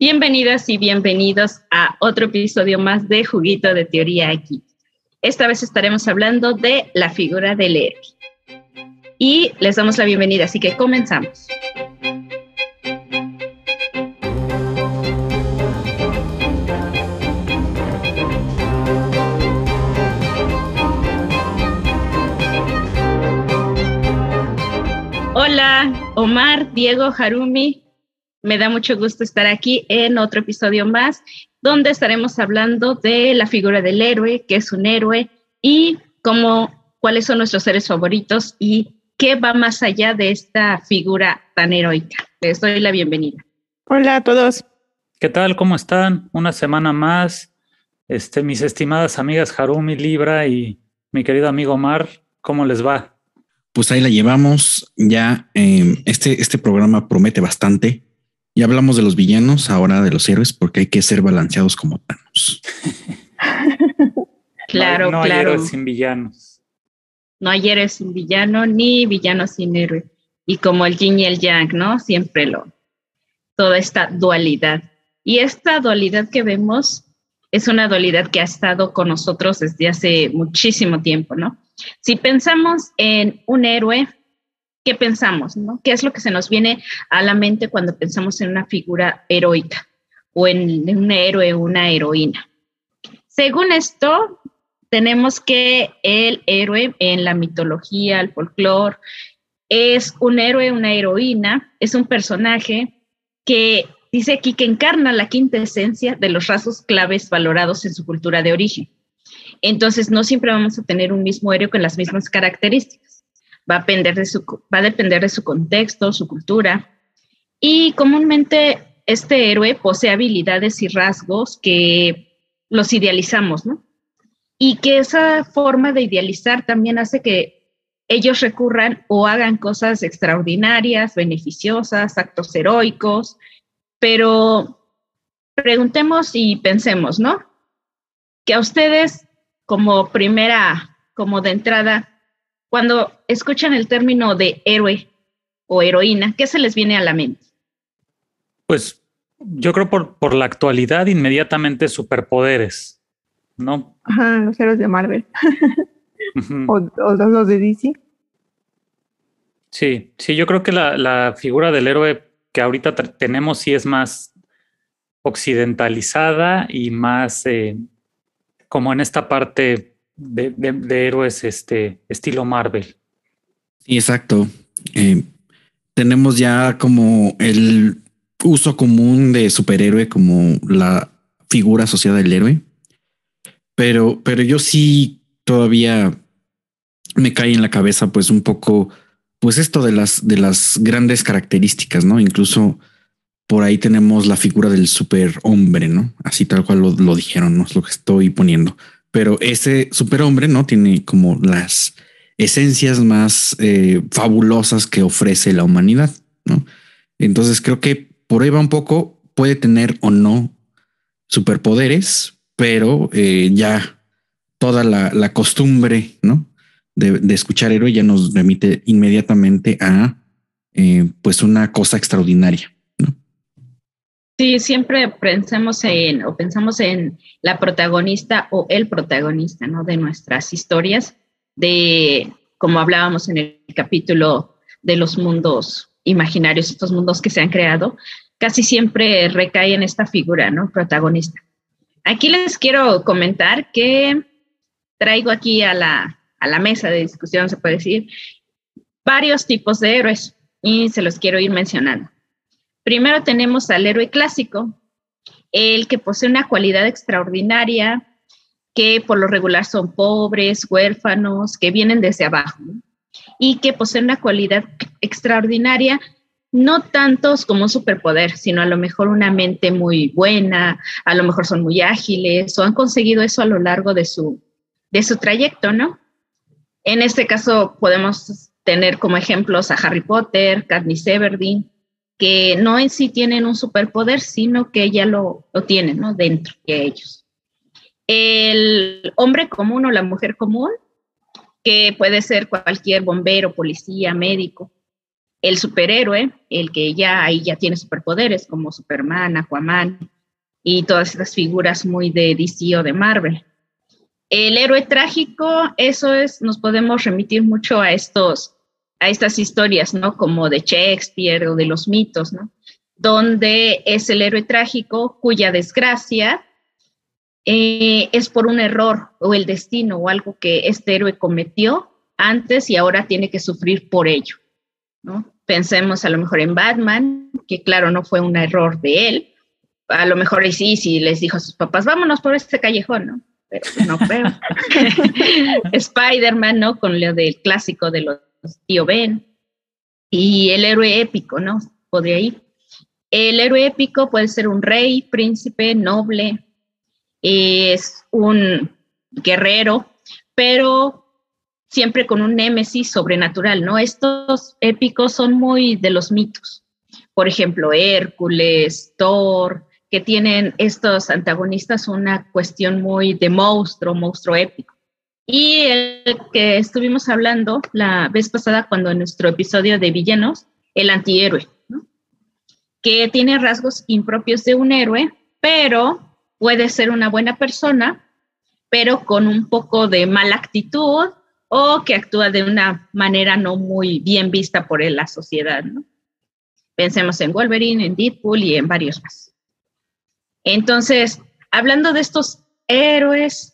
Bienvenidas y bienvenidos a otro episodio más de Juguito de Teoría aquí. Esta vez estaremos hablando de la figura del héroe. Y les damos la bienvenida, así que comenzamos. Hola, Omar, Diego, Harumi, me da mucho gusto estar aquí en otro episodio más, donde estaremos hablando de la figura del héroe, qué es un héroe y cómo, cuáles son nuestros seres favoritos y qué va más allá de esta figura tan heroica. Les doy la bienvenida. Hola a todos. ¿Qué tal? ¿Cómo están? Una semana más. Este, mis estimadas amigas Harumi, Libra y mi querido amigo Mar, ¿cómo les va? Pues ahí la llevamos. Ya eh, este, este programa promete bastante. Ya hablamos de los villanos, ahora de los héroes, porque hay que ser balanceados como Thanos. claro, no, claro. hay héroes sin villanos. No hay héroes sin villano, ni villano sin héroe. Y como el yin y el yang, ¿no? Siempre lo, toda esta dualidad. Y esta dualidad que vemos es una dualidad que ha estado con nosotros desde hace muchísimo tiempo, ¿no? Si pensamos en un héroe, ¿qué pensamos? No? ¿Qué es lo que se nos viene a la mente cuando pensamos en una figura heroica o en, un héroe o una heroína? Según esto, tenemos que el héroe en la mitología, el folclore, es un héroe, una heroína, es un personaje que dice aquí que encarna la quinta esencia de los rasgos claves valorados en su cultura de origen. Entonces, no siempre vamos a tener un mismo héroe con las mismas características va a, depender de su, va a depender de su contexto, su cultura. Y comúnmente este héroe posee habilidades y rasgos que los idealizamos, ¿no? Y que esa forma de idealizar también hace que ellos recurran o hagan cosas extraordinarias, beneficiosas, actos heroicos, pero preguntemos y pensemos, ¿no? Que a ustedes como primera, como de entrada, cuando escuchan el término de héroe o heroína, ¿qué se les viene a la mente? Pues yo creo por, por la actualidad inmediatamente superpoderes, ¿no? Ajá, los héroes de Marvel. o, los de DC. Sí, sí, yo creo que la, la figura del héroe que ahorita tenemos sí es más occidentalizada y más eh, como en esta parte de, héroes este estilo Marvel. Sí, exacto. Eh, tenemos ya como el uso común de superhéroe como la figura asociada al héroe. Pero, pero yo sí todavía me cae en la cabeza pues un poco pues esto de las de las grandes características, ¿no? Incluso por ahí tenemos la figura del superhombre, ¿no? Así tal cual lo, lo dijeron, ¿no? Es lo que estoy poniendo pero ese superhombre no tiene como las esencias más eh, fabulosas que ofrece la humanidad, ¿no? Entonces creo que por ahí va un poco, puede tener o no superpoderes, pero eh, ya toda la, costumbre, ¿no? De, escuchar héroe ya nos remite inmediatamente a eh, pues una cosa extraordinaria. Sí, siempre pensamos en o pensamos en la protagonista o el protagonista, ¿no? De nuestras historias, de como hablábamos en el capítulo de los mundos imaginarios, estos mundos que se han creado, casi siempre recae en esta figura, ¿no? Protagonista. Aquí les quiero comentar que traigo aquí a la, a la mesa de discusión, se puede decir, varios tipos de héroes y se los quiero ir mencionando. Primero tenemos al héroe clásico, el que posee una cualidad extraordinaria, que por lo regular son pobres, huérfanos, que vienen desde abajo, y que posee una cualidad extraordinaria, no tantos como un superpoder, sino a lo mejor una mente muy buena, a lo mejor son muy ágiles o han conseguido eso a lo largo de su, de su trayecto, ¿no? En este caso podemos tener como ejemplos a Harry Potter, Katniss Everdeen, que no en sí tienen un superpoder, sino que ya lo, lo tienen ¿no? dentro de ellos. El hombre común o la mujer común, que puede ser cualquier bombero, policía, médico, el superhéroe, el que ya ahí ya tiene superpoderes como Superman, Aquaman y todas estas figuras muy de DC o de Marvel. El héroe trágico, eso es, nos podemos remitir mucho a estos, a estas historias, ¿no? Como de Shakespeare o de los mitos, ¿no? Donde es el héroe trágico cuya desgracia eh, es por un error o el destino o algo que este héroe cometió antes y ahora tiene que sufrir por ello. ¿no? Pensemos a lo mejor en Batman, que claro, no fue un error de él. A lo mejor sí, sí les dijo a sus papás, vámonos por este callejón, ¿no? Pero no creo. Spider-Man, ¿no? Con lo del clásico de los tío Ben. Y el héroe épico, ¿no? Podría ir. El héroe épico puede ser un rey, príncipe, noble, es un guerrero, pero siempre con un némesis sobrenatural, ¿no? Estos épicos son muy de los mitos. Por ejemplo, Hércules, Thor, que tienen estos antagonistas una cuestión muy de monstruo, monstruo épico. Y el que estuvimos hablando la vez pasada cuando en nuestro episodio de villanos, el antihéroe, ¿no? que tiene rasgos impropios de un héroe, pero puede ser una buena persona, pero con un poco de mala actitud o que actúa de una manera no muy bien vista por la sociedad. Pensemos en Wolverine, en Deadpool y en varios más. Entonces, hablando de estos héroes,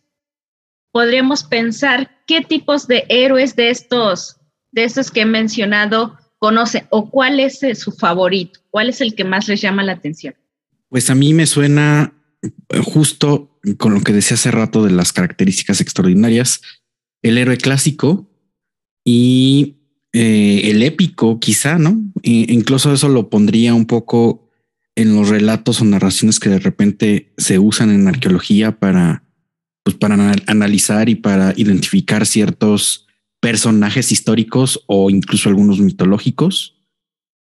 podríamos pensar qué tipos de héroes de estos, de estos que he mencionado conocen o cuál es su favorito, cuál es el que más les llama la atención. Pues a mí me suena justo con lo que decía hace rato de las características extraordinarias, el héroe clásico y eh, el épico, quizá, ¿no? E incluso eso lo pondría un poco en los relatos o narraciones que de repente se usan en arqueología para, pues para analizar y para identificar ciertos personajes históricos o incluso algunos mitológicos.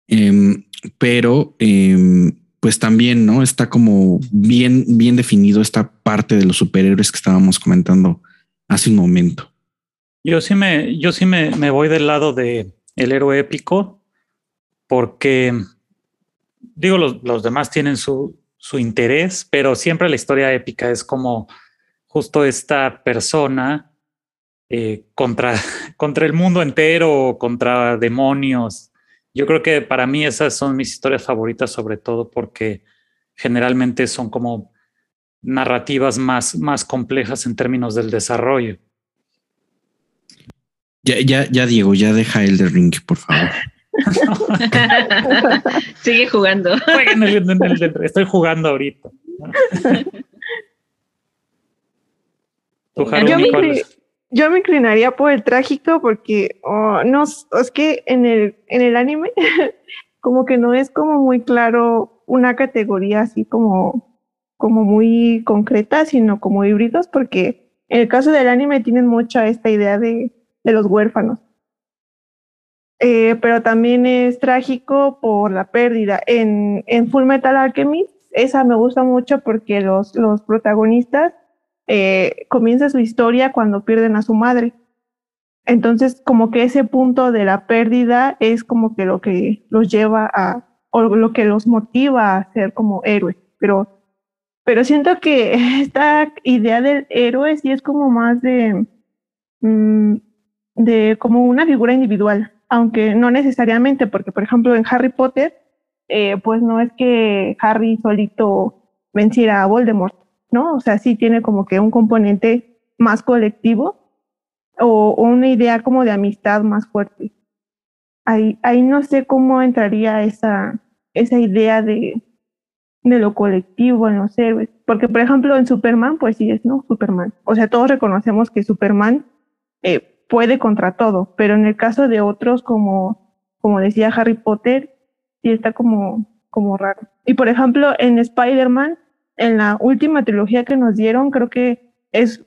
Em, pero em, pues también, ¿no? Está como bien, bien definido esta parte de los superhéroes que estábamos comentando hace un momento. Yo sí me, yo sí me, me voy del lado de el héroe épico, porque digo, los, los demás tienen su, su interés, pero siempre la historia épica es como justo esta persona eh, contra, contra el mundo entero, contra demonios, yo creo que para mí esas son mis historias favoritas, sobre todo porque generalmente son como narrativas más, más complejas en términos del desarrollo. Ya, ya, ya, Diego, ya deja el de Ring, por favor. Sigue jugando. estoy jugando ahorita. ¿Tú, yo me inclinaría por el trágico porque oh, no es que en el, en el anime como que no es como muy claro una categoría así como, como muy concreta, sino como híbridos, porque en el caso del anime tienen mucha esta idea de, de los huérfanos. Eh, pero también es trágico por la pérdida. En, en Full Metal Alchemist, esa me gusta mucho porque los, los protagonistas eh, comienza su historia cuando pierden a su madre. Entonces, como que ese punto de la pérdida es como que lo que los lleva a, o lo que los motiva a ser como héroes. Pero, pero siento que esta idea del héroe sí es como más de, mm, de como una figura individual, aunque no necesariamente, porque por ejemplo en Harry Potter, eh, pues no es que Harry solito venciera a Voldemort, ¿no? O sea, sí tiene como que un componente más colectivo o, una idea como de amistad más fuerte. Ahí, ahí no sé cómo entraría esa, esa idea de, de lo colectivo en los héroes. Porque, por ejemplo, en Superman, pues sí es, ¿no? Superman. O sea, todos reconocemos que Superman eh, puede contra todo, pero en el caso de otros, como, como decía Harry Potter, sí está como, como raro. Y, por ejemplo, en Spider-Man, en la última trilogía que nos dieron, creo que es,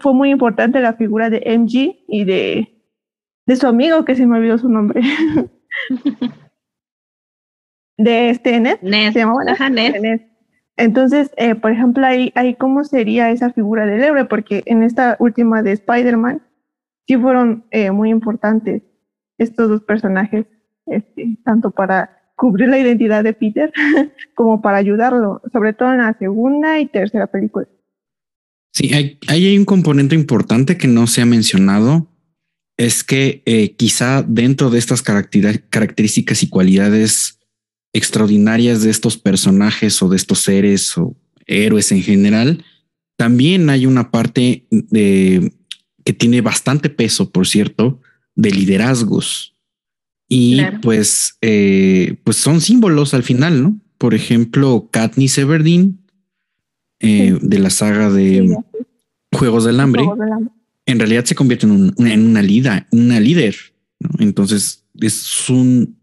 fue muy importante la figura de MG y de, de su amigo, que se me olvidó su nombre. de este Ned. Ned. Se llamaba Ned. Entonces, eh, por ejemplo, ahí, ahí cómo sería esa figura del héroe, porque en esta última de Spider-Man sí fueron eh, muy importantes estos dos personajes este, tanto para cubrir la identidad de Peter como para ayudarlo, sobre todo en la segunda y tercera película. Sí, hay, hay un componente importante que no se ha mencionado, es que eh, quizá dentro de estas características y cualidades extraordinarias de estos personajes o de estos seres o héroes en general, también hay una parte de, que tiene bastante peso, por cierto, de liderazgos. Y pues, eh, pues son símbolos al final, ¿no? Por ejemplo, Katniss Everdeen eh, de la saga de Juegos del Hambre, en realidad se convierte en, una, líder, una líder. Entonces es un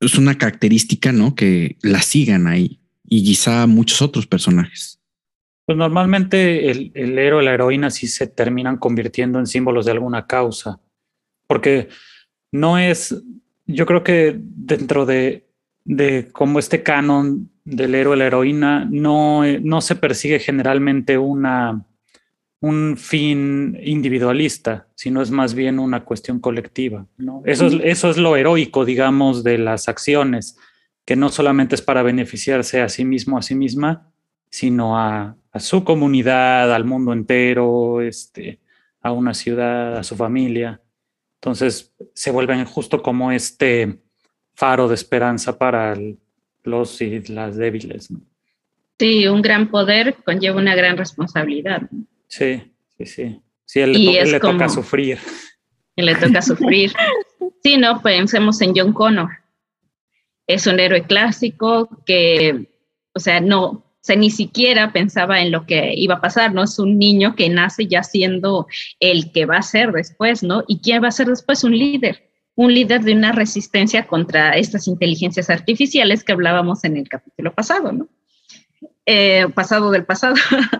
es una característica, ¿no? Que la sigan ahí y quizá muchos otros personajes. Pues normalmente el, el héroe la heroína sí se terminan convirtiendo en símbolos de alguna causa, porque no es, yo creo que dentro de, de como este canon del héroe la heroína, no, no se persigue generalmente una, un fin individualista, sino es más bien una cuestión colectiva. Eso, es, eso es lo heroico, digamos, de las acciones, que no solamente es para beneficiarse a sí mismo, a sí misma, sino a, a su comunidad, al mundo entero, este, a una ciudad, a su familia. Entonces se vuelven justo como este faro de esperanza para los y las débiles. Sí, un gran poder conlleva una gran responsabilidad. Sí, sí, sí. Sí, él le, toca sufrir. Él le toca sufrir. Sí, no, pensemos en John Connor. Es un héroe clásico que, o sea, no, o ni siquiera pensaba en lo que iba a pasar, ¿no? Es un niño que nace ya siendo el que va a ser después, ¿no? ¿Y quién va a ser después? Un líder, un líder de una resistencia contra estas inteligencias artificiales que hablábamos en el capítulo pasado, ¿no? Eh, pasado del pasado.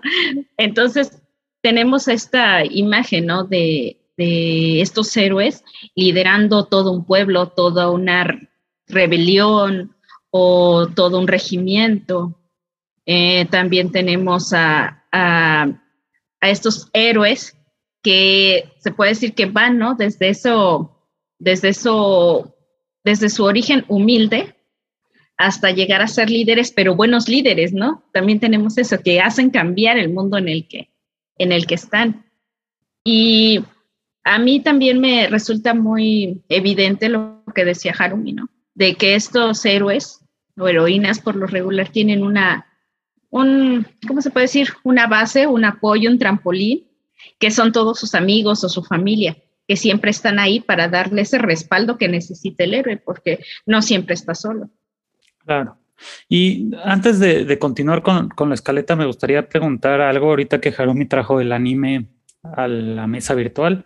Entonces, tenemos esta imagen, ¿no? De, de estos héroes liderando todo un pueblo, toda una rebelión o todo un regimiento eh, también tenemos a, estos héroes que se puede decir que van, ¿no? Desde eso, desde eso, desde su origen humilde hasta llegar a ser líderes, pero buenos líderes, ¿no? También tenemos eso, que hacen cambiar el mundo en el que, en el que están. Y a mí también me resulta muy evidente lo que decía Harumi, ¿no? De que estos héroes o heroínas por lo regular tienen una un, ¿cómo se puede decir? Una base, un apoyo, un trampolín, que son todos sus amigos o su familia, que siempre están ahí para darle ese respaldo que necesita el héroe, porque no siempre está solo. Claro. Y antes de, continuar con, la escaleta, me gustaría preguntar algo ahorita que Harumi trajo el anime a la mesa virtual.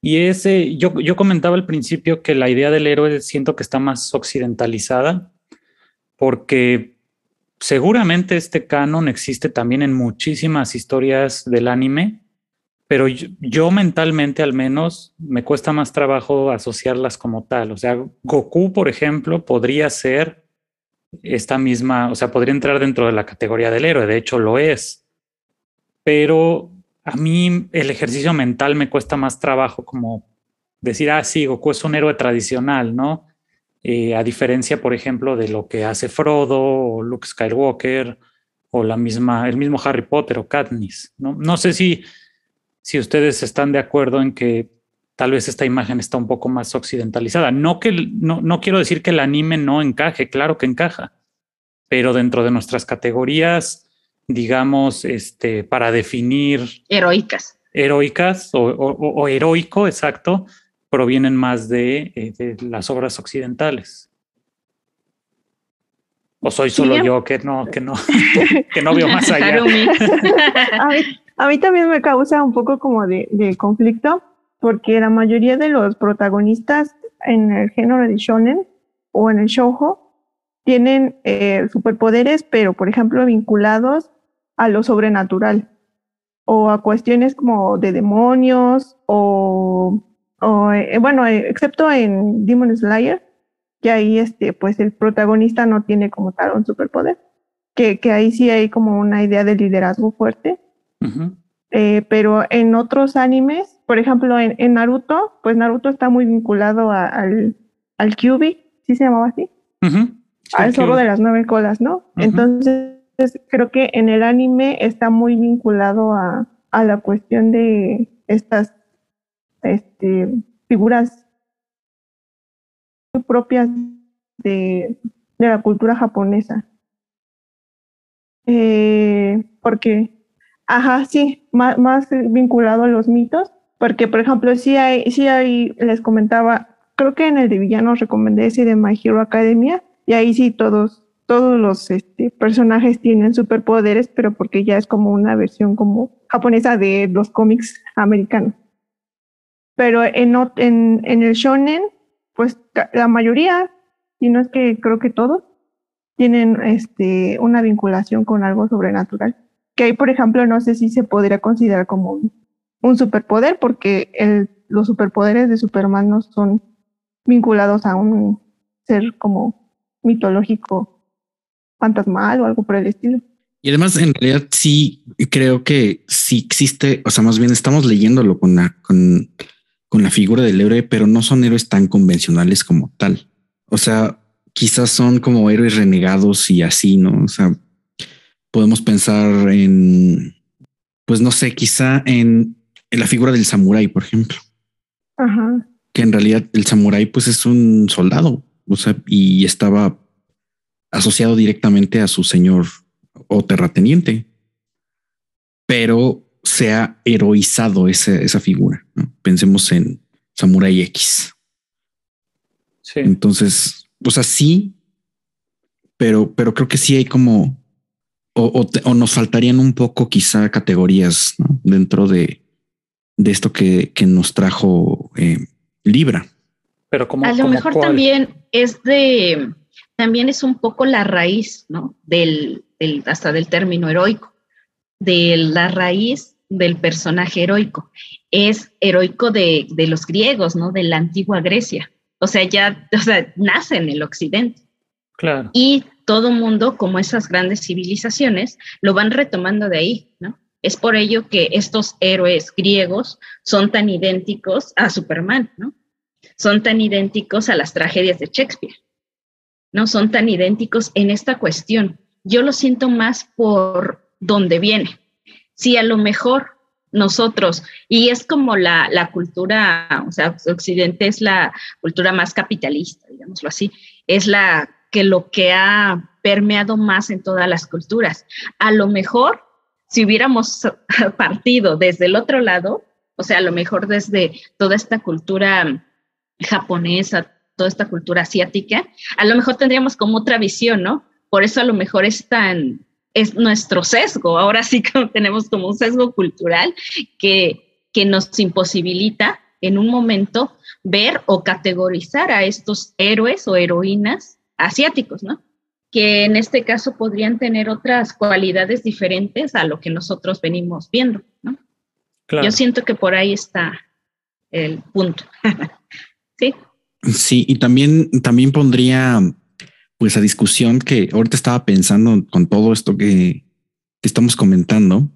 Y ese, yo, yo comentaba al principio que la idea del héroe siento que está más occidentalizada, porque seguramente este canon existe también en muchísimas historias del anime, pero yo, mentalmente al menos me cuesta más trabajo asociarlas como tal. O sea, Goku, por ejemplo, podría ser esta misma, o sea, podría entrar dentro de la categoría del héroe, de hecho lo es, pero a mí el ejercicio mental me cuesta más trabajo como decir, ah, sí, Goku es un héroe tradicional, ¿no? Eh, a diferencia, por ejemplo, de lo que hace Frodo o Luke Skywalker o la misma, el mismo Harry Potter o Katniss. No, no sé si, si ustedes están de acuerdo en que tal vez esta imagen está un poco más occidentalizada. No, que, no, no quiero decir que el anime no encaje, claro que encaja, pero dentro de nuestras categorías, digamos, este, para definir... Heroicas. Heroicas o, o heroico, exacto, provienen más de, eh, las obras occidentales. ¿O soy solo yo que no, que no, que no veo más allá? a, mí, también me causa un poco como de, conflicto, porque la mayoría de los protagonistas en el género de shonen o en el shoujo tienen eh, superpoderes, pero por ejemplo vinculados a lo sobrenatural o a cuestiones como de demonios o o, eh, bueno, eh, excepto en Demon Slayer, que ahí este, pues el protagonista no tiene como tal un superpoder, que, que ahí sí hay como una idea de liderazgo fuerte. Eh, pero en otros animes, por ejemplo en, en, Naruto, pues Naruto está muy vinculado al, al Cubic, ¿sí se llamaba así? al zorro de las nueve colas, ¿no? Entonces, creo que en el anime está muy vinculado a, a la cuestión de estas este, figuras propias de, de la cultura japonesa. Eh, porque, ajá, sí, más, más, vinculado a los mitos, porque, por ejemplo, sí hay, sí hay, les comentaba, creo que en el de villanos recomendé ese de My Hero Academia, y ahí sí todos, todos los este, personajes tienen superpoderes, pero porque ya es como una versión como japonesa de los cómics americanos. Pero en, en, en el shonen, pues la mayoría, y no es que creo que todos, tienen este, una vinculación con algo sobrenatural. Que ahí, por ejemplo, no sé si se podría considerar como un, superpoder, porque los superpoderes de Superman no son vinculados a un ser como mitológico fantasmal o algo por el estilo. Y además, en realidad, sí creo que sí existe, o sea, más bien estamos leyéndolo con la, con, con la figura del héroe, pero no son héroes tan convencionales como tal. O sea, quizás son como héroes renegados y así, ¿no? O sea, podemos pensar en, pues no sé, quizá en, en la figura del samurái, por ejemplo. Ajá. Que en realidad el samurái, pues es un soldado, o sea, y estaba asociado directamente a su señor o terrateniente, pero se ha heroizado esa figura. Pensemos en Samurai X. Sí. Entonces, o sea, sí, pero, pero creo que sí hay como, o, o, nos faltarían un poco quizá categorías dentro de, de esto que, que nos trajo eh, Libra. Pero como a lo mejor también es de, también es un poco la raíz, ¿no? Del, hasta del término heroico, de la raíz del personaje heroico. Es heroico de, de, los griegos, ¿no? De la antigua Grecia. O sea, ya, o sea, nace en el occidente. Claro. Y todo mundo, como esas grandes civilizaciones, lo van retomando de ahí, ¿no? Es por ello que estos héroes griegos son tan idénticos a Superman, ¿no? son tan idénticos a las tragedias de Shakespeare, no son tan idénticos en esta cuestión. Yo lo siento más por dónde viene. Si a lo mejor nosotros, y es como la, la cultura, o sea, Occidente es la cultura más capitalista, digámoslo así, es la que lo que ha permeado más en todas las culturas. A lo mejor, si hubiéramos partido desde el otro lado, o sea, a lo mejor desde toda esta cultura japonesa, toda esta cultura asiática, a lo mejor tendríamos como otra visión, ¿no? Por eso a lo mejor es tan, es nuestro sesgo, ahora sí que tenemos como un sesgo cultural que, que nos imposibilita en un momento ver o categorizar a estos héroes o heroínas asiáticos, ¿no? Que en este caso podrían tener otras cualidades diferentes a lo que nosotros venimos viendo, ¿no? Yo siento que por ahí está el punto. Sí. Sí, y también, también pondría pues a discusión que ahorita estaba pensando con todo esto que, estamos comentando,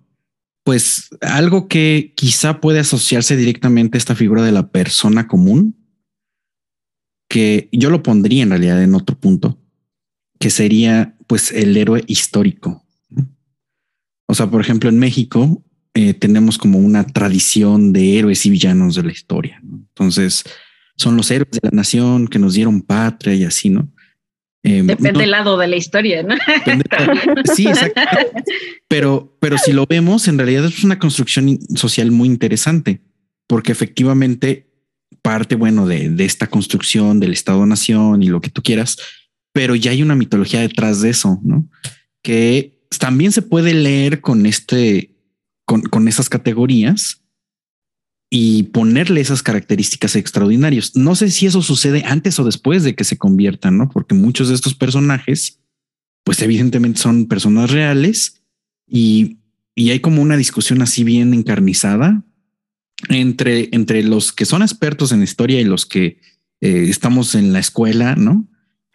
pues algo que quizá puede asociarse directamente a esta figura de la persona común, que yo lo pondría en realidad en otro punto, que sería pues el héroe histórico. O sea, por ejemplo, en México eh, tenemos como una tradición de héroes y villanos de la historia. Entonces, son los héroes de la nación que nos dieron patria y así, ¿no? Em, Depende del lado de la historia, ¿no? sí, exacto. Pero, pero si lo vemos, en realidad es una construcción social muy interesante, porque efectivamente parte, bueno, de, de esta construcción del Estado-Nación y lo que tú quieras, pero ya hay una mitología detrás de eso, ¿no? Que también se puede leer con este, con, con esas categorías, y ponerle esas características extraordinarias. No sé si eso sucede antes o después de que se conviertan, ¿no? Porque muchos de estos personajes, pues evidentemente son personas reales y, y hay como una discusión así bien encarnizada entre, entre los que son expertos en historia y los que eh, estamos en la escuela, ¿no?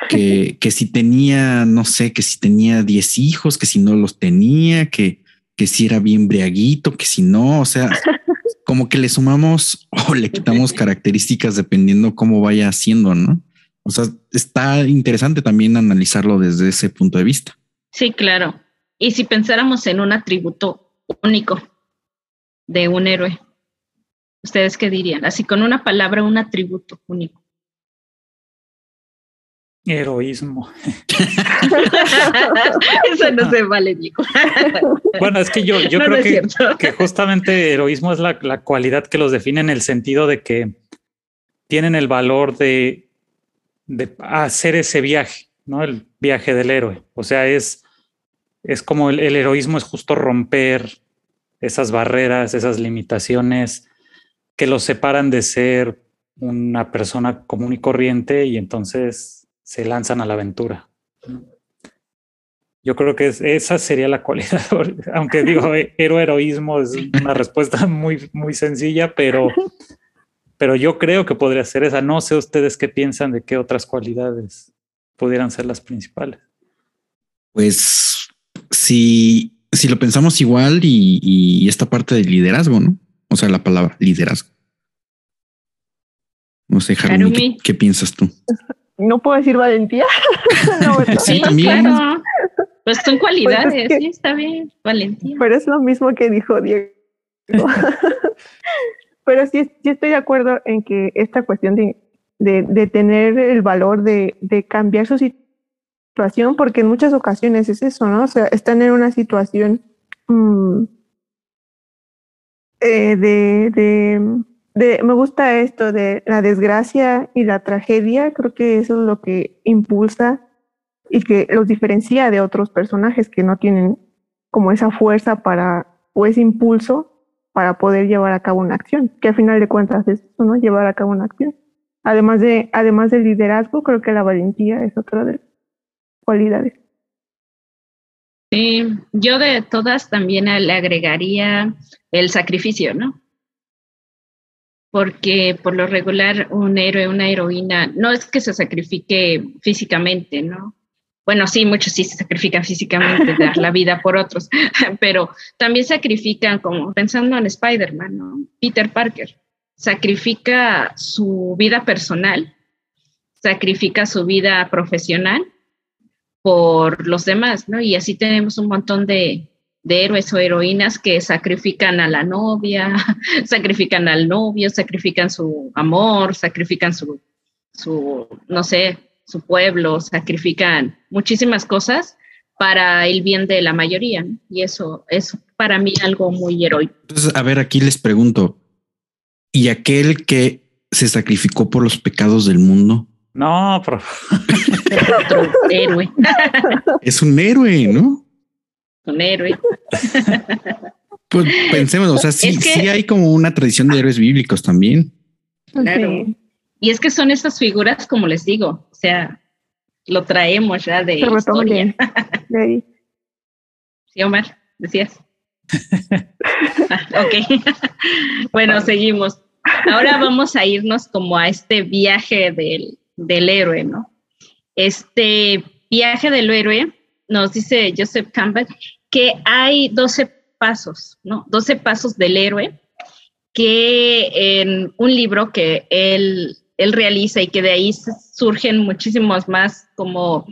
Que, que si tenía, no sé, que si tenía 10 hijos, que si no los tenía, que, que si era bien breaguito, que si no, o sea, como que le sumamos o le quitamos características dependiendo cómo vaya haciendo, ¿no? O sea, está interesante también analizarlo desde ese punto de vista. Sí, claro. Y si pensáramos en un atributo único de un héroe, ¿ustedes qué dirían? Así con una palabra, un atributo único. Heroísmo. Eso no se vale, Nico. bueno, es que yo, yo creo que, que, justamente heroísmo es la, la, cualidad que los define en el sentido de que tienen el valor de, de hacer ese viaje, ¿no? El viaje del héroe. O sea, es, es como el, el heroísmo es justo romper esas barreras, esas limitaciones que los separan de ser una persona común y corriente y entonces se lanzan a la aventura. Yo creo que esa sería la cualidad, aunque digo, héroe heroísmo es una respuesta muy, muy sencilla, pero, pero yo creo que podría ser esa. No sé ustedes qué piensan de qué otras cualidades pudieran ser las principales. Pues si, si lo pensamos igual y, esta parte del liderazgo, ¿no? O sea, la palabra liderazgo. No sé, Harumi, ¿qué, piensas tú? no puedo decir valentía. sí, también. Pues son pues cualidades, sí, está bien, valentía. Pero es lo mismo que dijo Diego. pero sí, sí, estoy de acuerdo en que esta cuestión de, de, tener el valor de, de, cambiar su situación, porque en muchas ocasiones es eso, ¿no? O sea, están en una situación mm, eh, de, de me gusta esto de la desgracia y la tragedia, creo que eso es lo que impulsa y que los diferencia de otros personajes que no tienen como esa fuerza para o ese impulso para poder llevar a cabo una acción, que al final de cuentas es eso, ¿no? Llevar a cabo una acción. Además de, además del liderazgo, creo que la valentía es otra de las cualidades. Sí, yo de todas también le agregaría el sacrificio, ¿no? Porque por lo regular un héroe, una heroína, no es que se sacrifique físicamente, ¿no? Bueno, sí, muchos sí se sacrifican físicamente, dar la vida por otros, pero también sacrifican, como pensando en Spider-Man, ¿no? Peter Parker, sacrifica su vida personal, sacrifica su vida profesional por los demás, ¿no? Y así tenemos un montón de, de héroes o heroínas que sacrifican a la novia, sacrifican al novio, sacrifican su amor, sacrifican su, su, no sé, su pueblo, sacrifican muchísimas cosas para el bien de la mayoría. Y eso es para mí algo muy heroico. Entonces, a ver, aquí les pregunto, ¿y aquel que se sacrificó por los pecados del mundo? No, pero... otro héroe. es un héroe, ¿no? Un héroe. Pues pensemos, o sea, sí, sí hay como una tradición de héroes bíblicos también. Claro. Y es que son estas figuras, como les digo, o sea, lo traemos ya de historia. sí, Omar, decías. Ah, ok. bueno, seguimos. Ahora vamos a irnos como a este viaje del, del héroe, ¿no? Este viaje del héroe, nos dice Joseph Campbell, que hay 12 pasos, ¿no? 12 pasos del héroe, que en un libro que él, él realiza y que de ahí surgen muchísimos más, como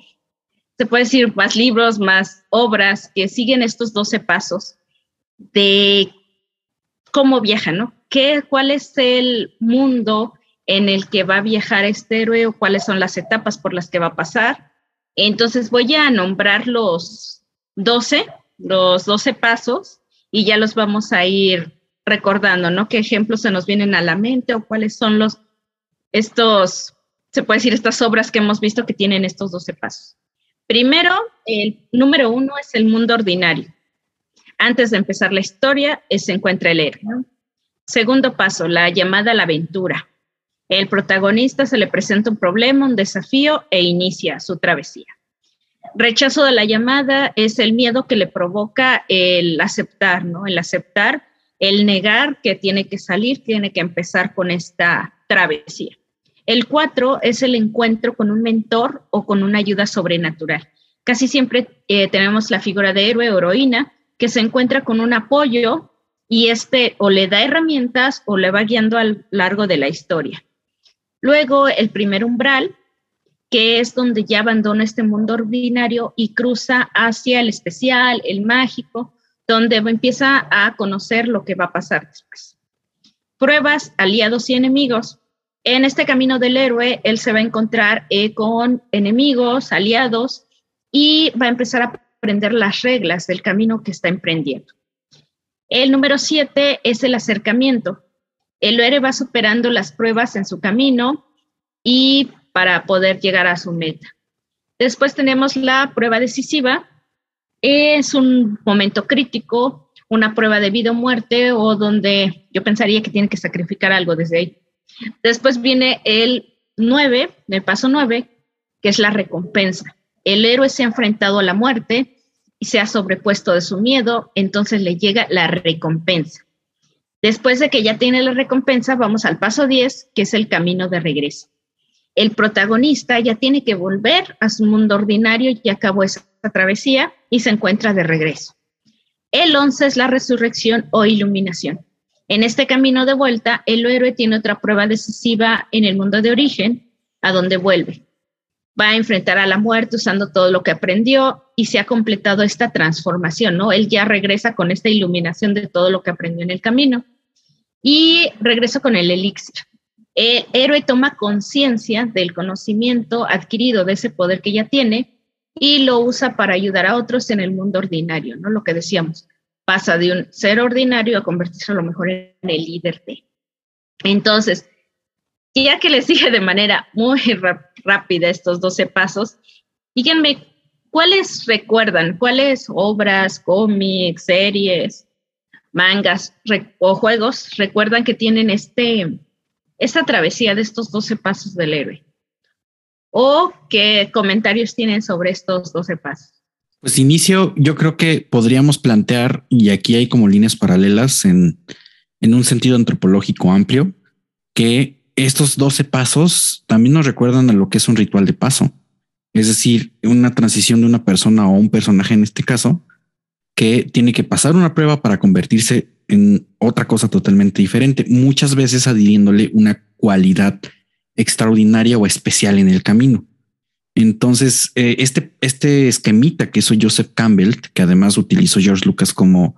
se puede decir, más libros, más obras que siguen estos 12 pasos de cómo viaja, ¿no? ¿Qué, ¿Cuál es el mundo en el que va a viajar este héroe o cuáles son las etapas por las que va a pasar? Entonces voy a nombrar los 12 los 12 pasos y ya los vamos a ir recordando, ¿no? ¿Qué ejemplos se nos vienen a la mente o cuáles son los, estos, se puede decir, estas obras que hemos visto que tienen estos 12 pasos? Primero, el número uno es el mundo ordinario. Antes de empezar la historia, se encuentra el héroe. Segundo paso, la llamada a la aventura. El protagonista se le presenta un problema, un desafío e inicia su travesía rechazo de la llamada es el miedo que le provoca el aceptar, ¿no? El aceptar, el negar que tiene que salir, tiene que empezar con esta travesía. El cuatro es el encuentro con un mentor o con una ayuda sobrenatural. Casi siempre eh, tenemos la figura de héroe o heroína que se encuentra con un apoyo y este o le da herramientas o le va guiando a lo largo de la historia. Luego, el primer umbral que es donde ya abandona este mundo ordinario y cruza hacia el especial, el mágico, donde empieza a conocer lo que va a pasar después. Pruebas, aliados y enemigos. En este camino del héroe, él se va a encontrar eh, con enemigos, aliados, y va a empezar a aprender las reglas del camino que está emprendiendo. El número siete es el acercamiento. El héroe va superando las pruebas en su camino y para poder llegar a su meta. Después tenemos la prueba decisiva. Es un momento crítico, una prueba de vida o muerte o donde yo pensaría que tiene que sacrificar algo desde ahí. Después viene el 9, el paso 9, que es la recompensa. El héroe se ha enfrentado a la muerte y se ha sobrepuesto de su miedo, entonces le llega la recompensa. Después de que ya tiene la recompensa, vamos al paso 10, que es el camino de regreso el protagonista ya tiene que volver a su mundo ordinario, y acabó esa travesía y se encuentra de regreso. El 11 es la resurrección o iluminación. En este camino de vuelta, el héroe tiene otra prueba decisiva en el mundo de origen, a donde vuelve. Va a enfrentar a la muerte usando todo lo que aprendió y se ha completado esta transformación, ¿no? Él ya regresa con esta iluminación de todo lo que aprendió en el camino y regresa con el elixir. El héroe toma conciencia del conocimiento adquirido de ese poder que ya tiene y lo usa para ayudar a otros en el mundo ordinario, ¿no? Lo que decíamos, pasa de un ser ordinario a convertirse a lo mejor en el líder de. Entonces, ya que les dije de manera muy rápida estos 12 pasos, díganme, ¿cuáles recuerdan? ¿Cuáles obras, cómics, series, mangas o juegos recuerdan que tienen este, esta travesía de estos 12 pasos del héroe? ¿O qué comentarios tienen sobre estos 12 pasos? Pues inicio, yo creo que podríamos plantear, y aquí hay como líneas paralelas en, en un sentido antropológico amplio, que estos 12 pasos también nos recuerdan a lo que es un ritual de paso. Es decir, una transición de una persona o un personaje en este caso, que tiene que pasar una prueba para convertirse en otra cosa totalmente diferente, muchas veces adhiriéndole una cualidad extraordinaria o especial en el camino. Entonces, eh, este, este esquemita que hizo Joseph Campbell, que además utilizó George Lucas como,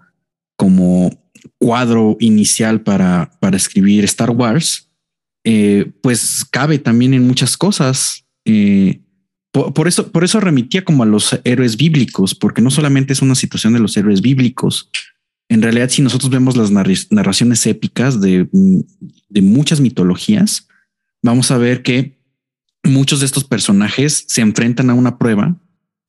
como cuadro inicial para, para escribir Star Wars, eh, pues cabe también en muchas cosas. Eh, por, eso, por eso remitía como a los héroes bíblicos, porque no solamente es una situación de los héroes bíblicos, en realidad, si nosotros vemos las narraciones épicas de, muchas mitologías, vamos a ver que muchos de estos personajes se enfrentan a una prueba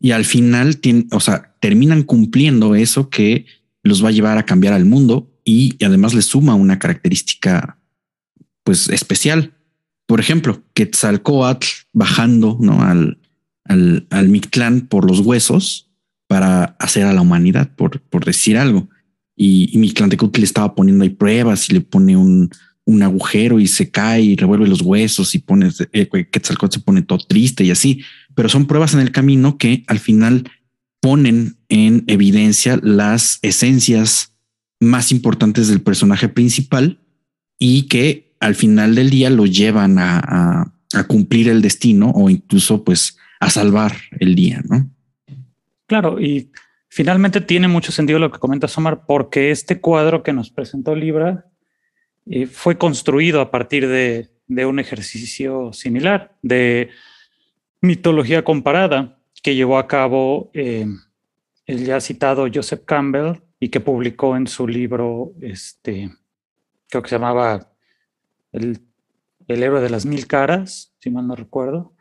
y al final, o sea, terminan cumpliendo eso que los va a llevar a cambiar al mundo y, además les suma una característica pues especial. Por ejemplo, Quetzalcoatl bajando ¿no? al, al, al Mictlán por los huesos para hacer a la humanidad, por, por decir algo. Y, y mi le estaba poniendo ahí pruebas y le pone un, un agujero y se cae y revuelve los huesos y pone eh, Quetzalcóatl se pone todo triste y así, pero son pruebas en el camino que al final ponen en evidencia las esencias más importantes del personaje principal y que al final del día lo llevan a, a cumplir el destino o incluso pues a salvar el día, ¿no? Claro, y Finalmente tiene mucho sentido lo que comenta Somar, porque este cuadro que nos presentó Libra eh, fue construido a partir de, un ejercicio similar de mitología comparada que llevó a cabo eh, el ya citado Joseph Campbell y que publicó en su libro, este, creo que se llamaba el, el héroe de las mil caras, si mal no recuerdo.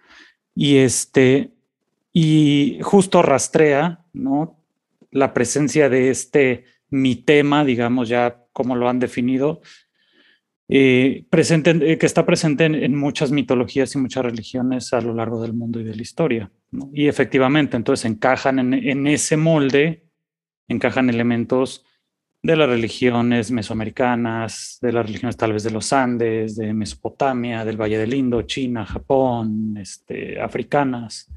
Y este, y justo rastrea, ¿no? la presencia de este mi tema, digamos ya como lo han definido, eh, presente, eh, que está presente en, muchas mitologías y muchas religiones a lo largo del mundo y de la historia. Y efectivamente, entonces encajan en, en, ese molde, encajan elementos de las religiones mesoamericanas, de las religiones tal vez de los Andes, de Mesopotamia, del Valle del Indo, China, Japón, este, africanas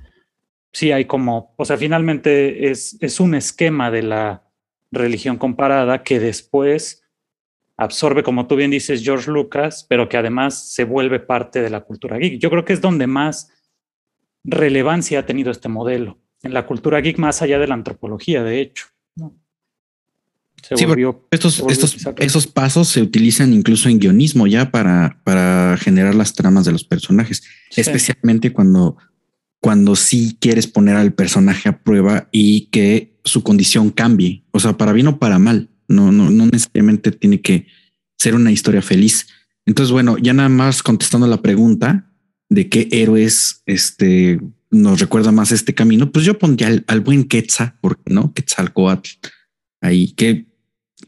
sí hay como, o sea, finalmente es, es un esquema de la religión comparada que después absorbe, como tú bien dices, George Lucas, pero que además se vuelve parte de la cultura geek. Yo creo que es donde más relevancia ha tenido este modelo en la cultura geek más allá de la antropología, de hecho. Sí, estos, estos, esos pasos se utilizan incluso en guionismo ya para, para generar las tramas de los personajes, especialmente cuando, cuando sí quieres poner al personaje a prueba y que su condición cambie, o sea, para bien o para mal. No, no, no necesariamente tiene que ser una historia feliz. Entonces, bueno, ya nada más contestando la pregunta de qué héroes este, nos recuerda más este camino, pues yo pondría al, buen Quetzal, porque no, Quetzalcoatl, ahí que,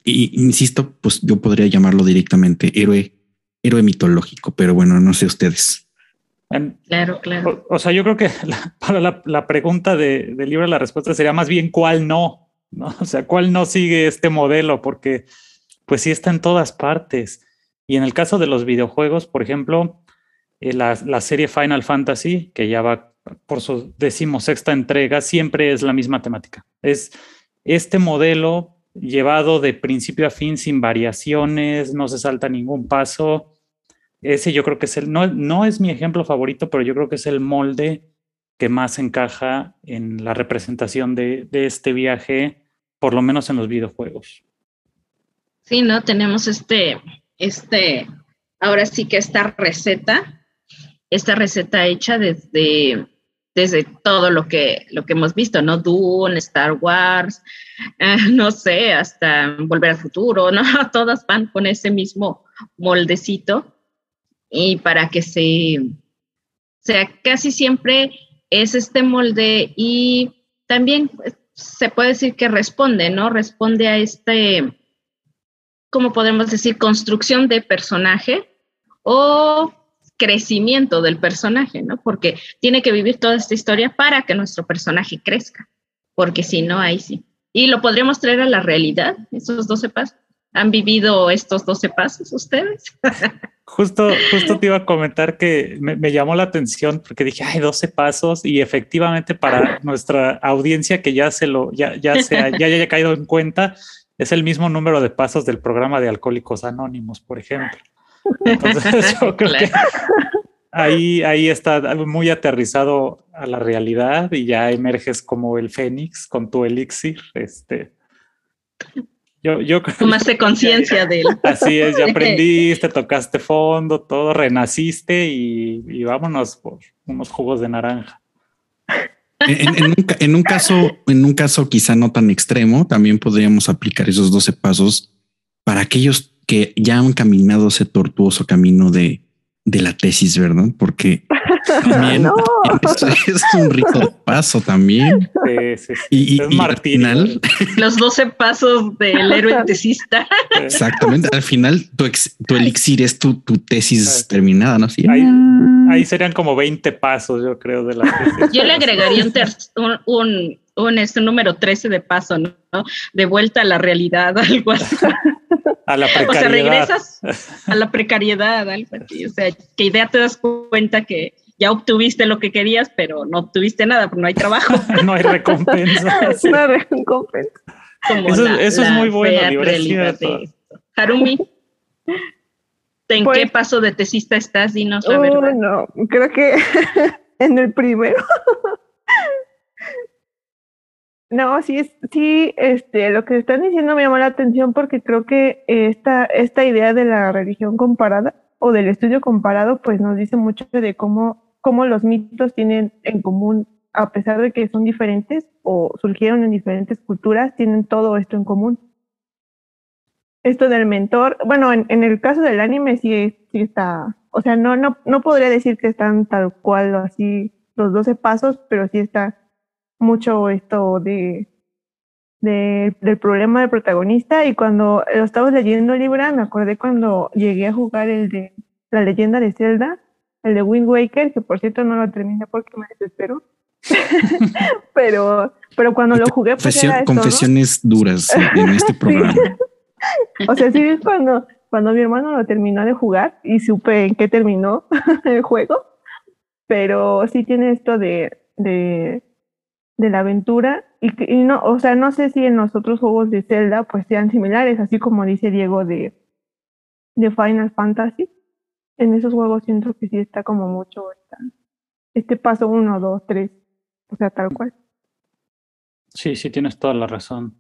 insisto, pues yo podría llamarlo directamente héroe, héroe mitológico, pero bueno, no sé ustedes. Claro, claro. O, sea, yo creo que para la, pregunta de, del libro, la respuesta sería más bien cuál no, ¿no? O sea, cuál no sigue este modelo, porque pues sí está en todas partes. Y en el caso de los videojuegos, por ejemplo, eh, la, la, serie Final Fantasy, que ya va por su decimosexta entrega, siempre es la misma temática. Es este modelo llevado de principio a fin sin variaciones, no se salta ningún paso. Ese yo creo que es el, no, no es mi ejemplo favorito, pero yo creo que es el molde que más encaja en la representación de, de este viaje, por lo menos en los videojuegos. Sí, ¿no? Tenemos este, este, ahora sí que esta receta, esta receta hecha desde, desde todo lo que, lo que hemos visto, ¿no? Dune, Star Wars, eh, no sé, hasta Volver al Futuro, ¿no? Todas van con ese mismo moldecito y para que se, sea, casi siempre es este molde y también se puede decir que responde, ¿no? Responde a este ¿cómo podemos decir? Construcción de personaje o crecimiento del personaje, ¿no? Porque tiene que vivir toda esta historia para que nuestro personaje crezca, porque si no, ahí sí. Y lo podríamos traer a la realidad, esos 12 pasos. ¿Han vivido estos 12 pasos ustedes? Justo, justo te iba a comentar que me, llamó la atención porque dije, hay 12 pasos y efectivamente para nuestra audiencia que ya se lo, ya, ya se, ya haya caído en cuenta, es el mismo número de pasos del programa de Alcohólicos Anónimos, por ejemplo. Entonces, yo creo que ahí, ahí está muy aterrizado a la realidad y ya emerges como el fénix con tu elixir. Este, yo, yo Tomaste conciencia de él. Así es, ya aprendiste, tocaste fondo, todo, renaciste y, y vámonos por unos jugos de naranja. En, un, caso, en un caso quizá no tan extremo, también podríamos aplicar esos 12 pasos para aquellos que ya han caminado ese tortuoso camino de, la tesis, ¿verdad? Porque también, es, un rico paso también. Y, al final, los 12 pasos del héroe tesista. Exactamente. Al final, tu, tu elixir es tu, tesis terminada, ¿no? Sí. Ahí serían como 20 pasos, yo creo, de la Yo le agregaría un, un, un, este, número 13 de paso, ¿no? De vuelta a la realidad, algo así. A la precariedad. O sea, regresas a la precariedad, algo así. O sea, que idea te das cuenta que ya obtuviste lo que querías, pero no obtuviste nada, porque no hay trabajo. no hay recompensa. no hay recompensa. eso, eso es muy bueno, Harumi. ¿En qué pues paso de tesista estás? Dinos la verdad. No, creo que en el primero. No, sí, sí, este, lo que están diciendo me llamó la atención porque creo que esta, esta idea de la religión comparada o del estudio comparado, pues nos dice mucho de cómo, cómo los mitos tienen en común, a pesar de que son diferentes o surgieron en diferentes culturas, tienen todo esto en común. Esto del mentor, bueno, en, el caso del anime sí, sí está, o sea, no, no, no podría decir que están tal cual así los 12 pasos, pero sí está mucho esto de, del problema del protagonista y cuando lo estaba leyendo el libro me acordé cuando llegué a jugar el de la leyenda de Zelda, el de Wind Waker, que por cierto no lo terminé porque me desespero. pero, pero cuando lo jugué, pues confesiones duras en este programa. O sea, sí cuando, cuando mi hermano lo terminó de jugar y supe en qué terminó el juego, pero sí tiene esto de, de, de la aventura y, y, no, o sea, no sé si en los otros juegos de Zelda pues sean similares, así como dice Diego de, de Final Fantasy. En esos juegos siento que sí está como mucho esta, este paso uno, dos, tres, o sea, tal cual. Sí, sí, tienes toda la razón.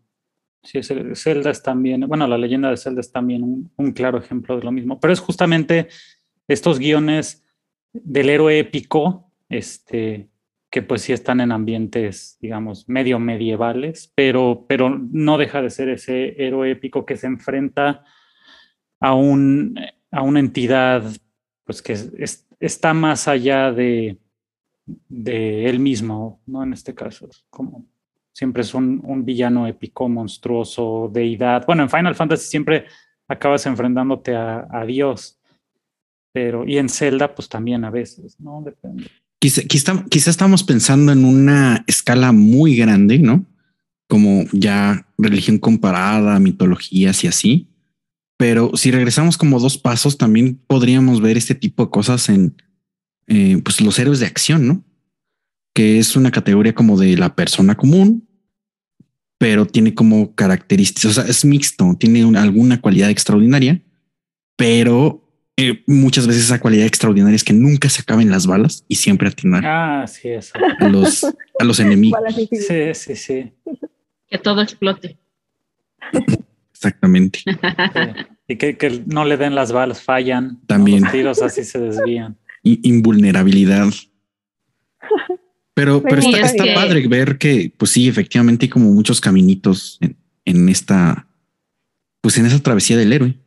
Sí, Zelda es también, bueno, la leyenda de Zelda es también un, un, claro ejemplo de lo mismo, pero es justamente estos guiones del héroe épico, este, que pues sí están en ambientes, digamos, medio medievales, pero, pero no deja de ser ese héroe épico que se enfrenta a, un, a una entidad pues que está más allá de, de él mismo, ¿no? En este caso, como siempre es un, un, villano épico, monstruoso, deidad. Bueno, en Final Fantasy siempre acabas enfrentándote a, a Dios, pero y en Zelda pues también a veces, ¿no? Depende. Quizá, quizá, quizá estamos pensando en una escala muy grande, ¿no? Como ya religión comparada, mitologías y así. Pero si regresamos como dos pasos, también podríamos ver este tipo de cosas en eh, pues los héroes de acción, ¿no? Que es una categoría como de la persona común, pero tiene como características, o sea, es mixto, tiene alguna cualidad extraordinaria, pero eh, muchas veces esa cualidad extraordinaria es que nunca se acaben las balas y siempre atinar ah, sí, eso. A, los, a los enemigos. Sí, sí, sí. Que todo explote. Exactamente. Y que, que, no le den las balas, fallan. También. Los tiros así se desvían. Invulnerabilidad. Pero, pero está, está padre ver que, pues sí, efectivamente hay como muchos caminitos en, en esta, pues en esa travesía del héroe.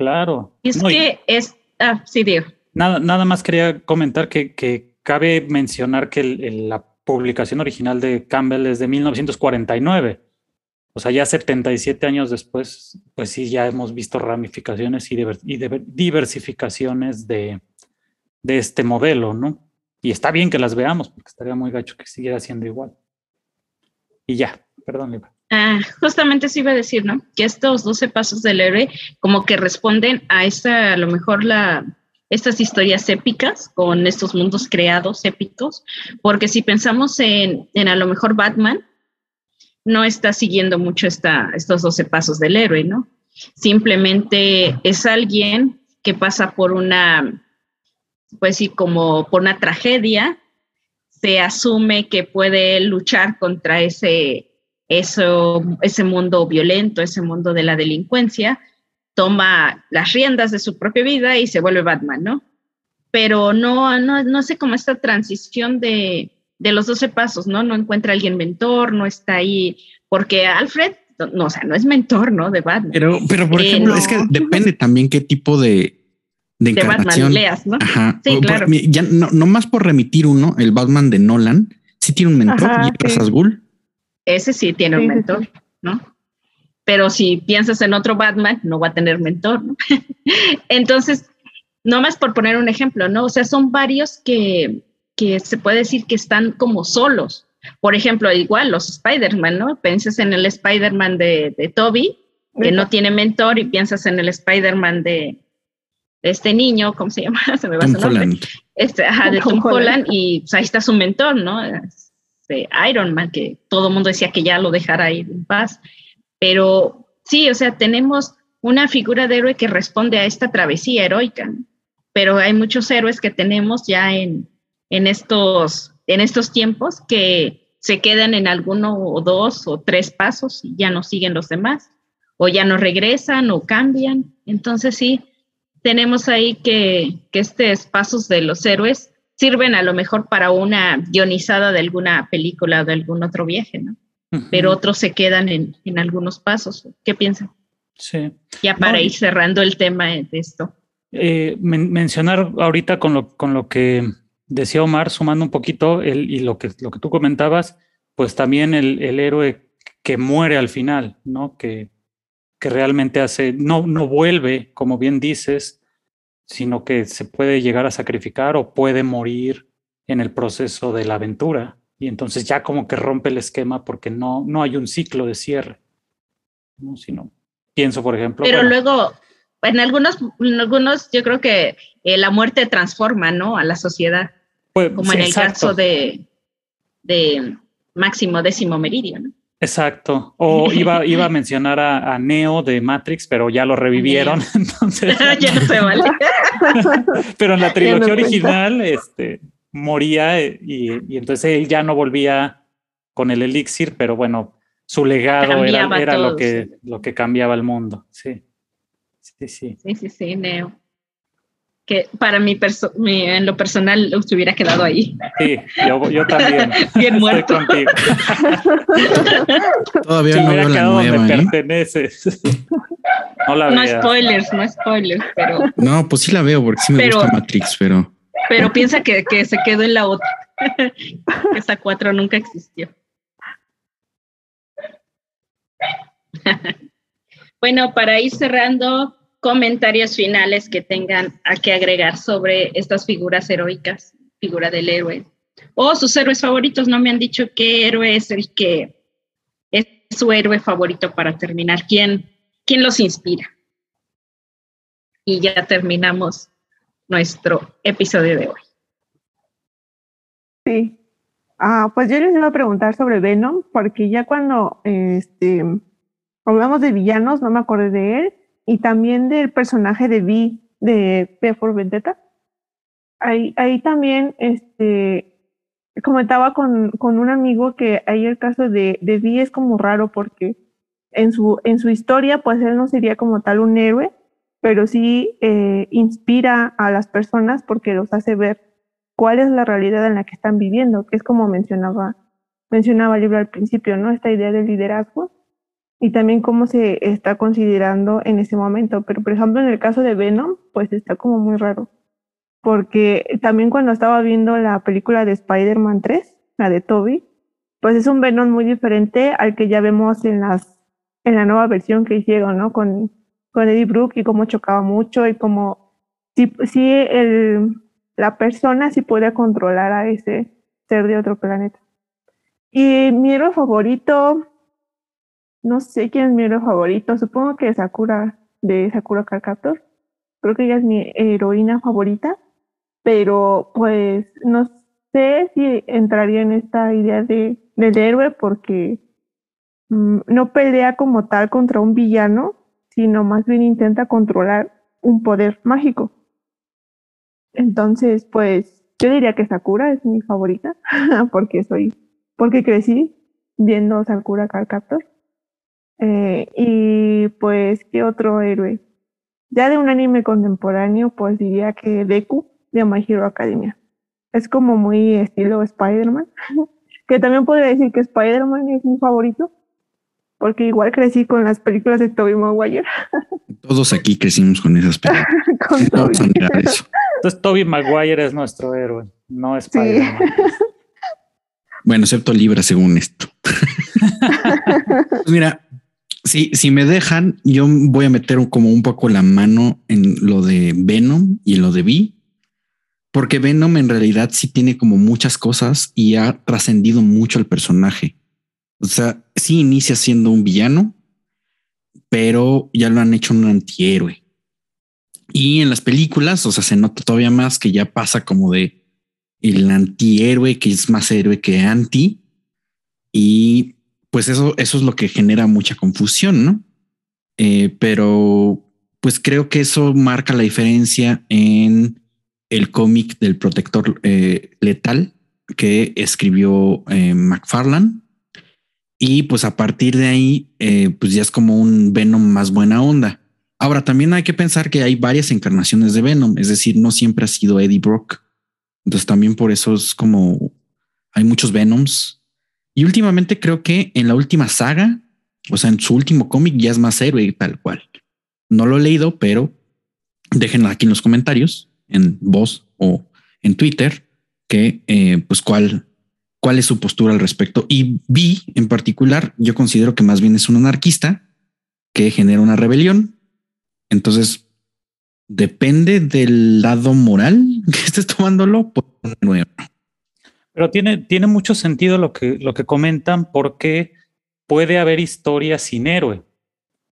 Claro. Es que es, ah, sí, Diego. Nada, nada más quería comentar que, que cabe mencionar que el, el, la publicación original de Campbell es de 1949. O sea, ya 77 años después, pues sí, ya hemos visto ramificaciones y, diver, y diversificaciones de, de este modelo, ¿no? Y está bien que las veamos, porque estaría muy gacho que siguiera siendo igual. Y ya, perdón, Liva. Ah, justamente se iba a decir, ¿no? Que estos 12 pasos del héroe como que responden a esta, a lo mejor la, estas historias épicas con estos mundos creados épicos, porque si pensamos en, en a lo mejor Batman, no está siguiendo mucho esta, estos 12 pasos del héroe, ¿no? Simplemente es alguien que pasa por una, pues sí, como por una tragedia, se asume que puede luchar contra ese, eso, ese mundo violento, ese mundo de la delincuencia, toma las riendas de su propia vida y se vuelve Batman, ¿no? Pero no, no, no sé cómo esta transición de, de los 12 pasos, ¿no? No encuentra a alguien mentor, no está ahí, porque Alfred, no, o sea, no es mentor, ¿no? De Batman. Pero, pero por eh, ejemplo, no. es que depende también qué tipo de, de, de Batman leas, ¿no? Ajá. Sí, por, claro. ya no, no, más por remitir uno, el Batman de Nolan, sí tiene un mentor, Ajá, y sí. Gul. Ese sí tiene sí, un mentor, sí. ¿no? Pero si piensas en otro Batman, no va a tener mentor, ¿no? Entonces, no más por poner un ejemplo, ¿no? O sea, son varios que, que se puede decir que están como solos. Por ejemplo, igual los Spider-Man, ¿no? Piensas en el Spider-Man de, de, Toby, que no tiene mentor, y piensas en el Spider-Man de, de, este niño, ¿cómo se llama? Se me va Tom su nombre. Holland. Este, ajá, de Tom, Tom Holland, Holland, y pues, ahí está su mentor, ¿no? De Iron Man, que todo el mundo decía que ya lo dejara ir en paz. Pero sí, o sea, tenemos una figura de héroe que responde a esta travesía heroica, pero hay muchos héroes que tenemos ya en, en estos, en estos tiempos que se quedan en alguno o dos o tres pasos y ya no siguen los demás, o ya no regresan o cambian. Entonces sí, tenemos ahí que, que estos pasos de los héroes sirven a lo mejor para una guionizada de alguna película o de algún otro viaje, ¿no? Uh -huh. Pero otros se quedan en, en, algunos pasos. ¿Qué piensan? Sí. Ya para no, ir cerrando el tema de esto. Eh, men mencionar ahorita con lo, con lo que decía Omar, sumando un poquito el, y lo que, lo que tú comentabas, pues también el, el héroe que muere al final, ¿no? Que, que realmente hace, no, no vuelve, como bien dices, sino que se puede llegar a sacrificar o puede morir en el proceso de la aventura. Y entonces ya como que rompe el esquema porque no, no hay un ciclo de cierre. ¿no? Sino, pienso, por ejemplo. Pero bueno, luego, en algunos, en algunos, yo creo que eh, la muerte transforma, ¿no? A la sociedad. Pues, como en el caso de, de Máximo Décimo Meridio, ¿no? Exacto. O iba, iba a mencionar a, a, Neo de Matrix, pero ya lo revivieron. Entonces. ya no se vale. pero en la trilogía no original, este, moría y, entonces él ya no volvía con el elixir, pero bueno, su legado era, lo, que, lo que cambiaba el mundo. Sí, sí, sí. Sí, sí, sí, Neo. Que para mí, en lo personal, se hubiera quedado ahí. Sí, yo, también. Bien muerto. contigo. Todavía no hubiera quedado donde ¿eh? perteneces. No la No spoilers, no spoilers, pero. No, pues sí la veo porque sí me gusta Matrix, pero. Pero piensa que, que se quedó en la otra. Esa cuatro nunca existió. bueno, para ir cerrando, comentarios finales que tengan a que agregar sobre estas figuras heroicas, figura del héroe. O sus héroes favoritos, no me han dicho qué héroe es el que es su héroe favorito para terminar. ¿Quién, quién los inspira? Y ya terminamos nuestro episodio de hoy. Sí. Ah, pues yo les iba a preguntar sobre Venom, porque ya cuando este, hablamos de villanos, no me acordé de él, y también del personaje de V de P for Vendetta. Ahí, ahí también este, comentaba con, con un amigo que ahí el caso de, de V es como raro porque en su, en su historia, pues él no sería como tal un héroe, pero sí eh, inspira a las personas porque los hace ver cuál es la realidad en la que están viviendo, que es como mencionaba, mencionaba el libro al principio, ¿no? Esta idea del liderazgo y también cómo se está considerando en ese momento. Pero, por ejemplo, en el caso de Venom, pues está como muy raro. Porque también cuando estaba viendo la película de Spider-Man 3, la de Toby, pues es un Venom muy diferente al que ya vemos en las en la nueva versión que hicieron, ¿no? Con, con Eddie Brooke y cómo chocaba mucho y cómo sí el, la persona sí puede controlar a ese ser de otro planeta. Y mi héroe favorito, no sé quién es mi héroe favorito, supongo que Sakura de Sakura Card Creo que ella es mi heroína favorita, pero pues no sé si entraría en esta idea de, del héroe porque mm, no pelea como tal contra un villano, sino más bien intenta controlar un poder mágico. Entonces, pues yo diría que Sakura es mi favorita, porque soy, porque crecí viendo Sakura Card Captor. Eh, y pues, ¿qué otro héroe? Ya de un anime contemporáneo, pues diría que Deku de My Hero Academia. Es como muy estilo Spider-Man, que también podría decir que Spider-Man es mi favorito, porque igual crecí con las películas de Tobey Maguire. Todos aquí crecimos con esas películas. con eso. Entonces Toby Maguire es nuestro héroe, no es Bueno, excepto Libra según esto. Pues mira, si, si me dejan, yo voy a meter como un poco la mano en lo de Venom y lo de Vi, porque Venom en realidad sí tiene como muchas cosas y ha trascendido mucho el personaje. O sea, sí inicia siendo un villano, pero ya lo han hecho un antihéroe. Y en las películas, o sea, se nota todavía más que ya pasa como de el antihéroe que es más héroe que anti. Y pues eso, eso es lo que genera mucha confusión, ¿no? Eh, pero pues creo que eso marca la diferencia en el cómic del protector eh, letal que escribió eh, McFarlane. Y pues a partir de ahí, pues ya es como un Venom más buena onda. Ahora, también hay que pensar que hay varias encarnaciones de Venom, es decir, no siempre ha sido Eddie Brock. Entonces también por eso es como hay muchos Venoms. Y últimamente creo que en la última saga, o sea, en su último cómic ya es más héroe tal cual. No lo he leído, pero déjenlo aquí en los comentarios, en voz o en Twitter, que eh, pues cuál, cuál es su postura al respecto. Y Vi en particular, yo considero que más bien es un anarquista que genera una rebelión entonces, depende del lado moral que estés tomándolo. Pero tiene, tiene mucho sentido lo que, lo que comentan porque puede haber historias sin héroe.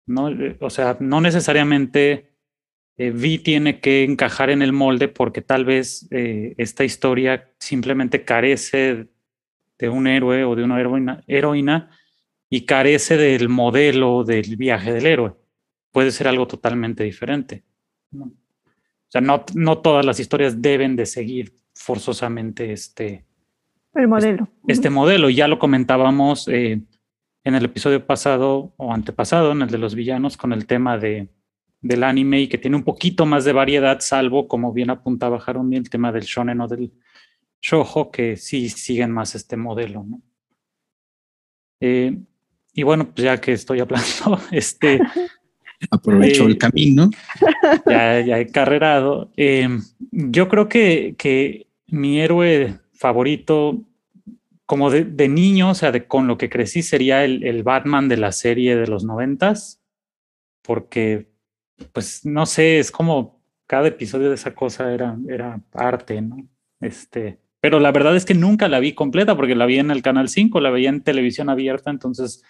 ¿no? O sea, no necesariamente eh, Vi tiene que encajar en el molde porque tal vez eh, esta historia simplemente carece de un héroe o de una heroína, heroína y carece del modelo del viaje del héroe puede ser algo totalmente diferente. O sea, no, no todas las historias deben de seguir forzosamente este, el modelo. Este, modelo. Ya lo comentábamos eh, en el episodio pasado o antepasado, en el de los villanos, con el tema de, del anime y que tiene un poquito más de variedad, salvo, como bien apuntaba Harumi, el tema del shonen o del shoujo, que sí siguen más este modelo. Eh, y bueno, pues ya que estoy hablando, este... Aprovecho el eh, camino. Ya, ya he carrerado. yo creo que, que mi héroe favorito, como de, niño, o sea, de, con lo que crecí, sería el, Batman de la serie de los noventas, porque, pues, no sé, es como cada episodio de esa cosa era, era arte, ¿no? Este, pero la verdad es que nunca la vi completa porque la vi en el Canal 5, la veía en televisión abierta, entonces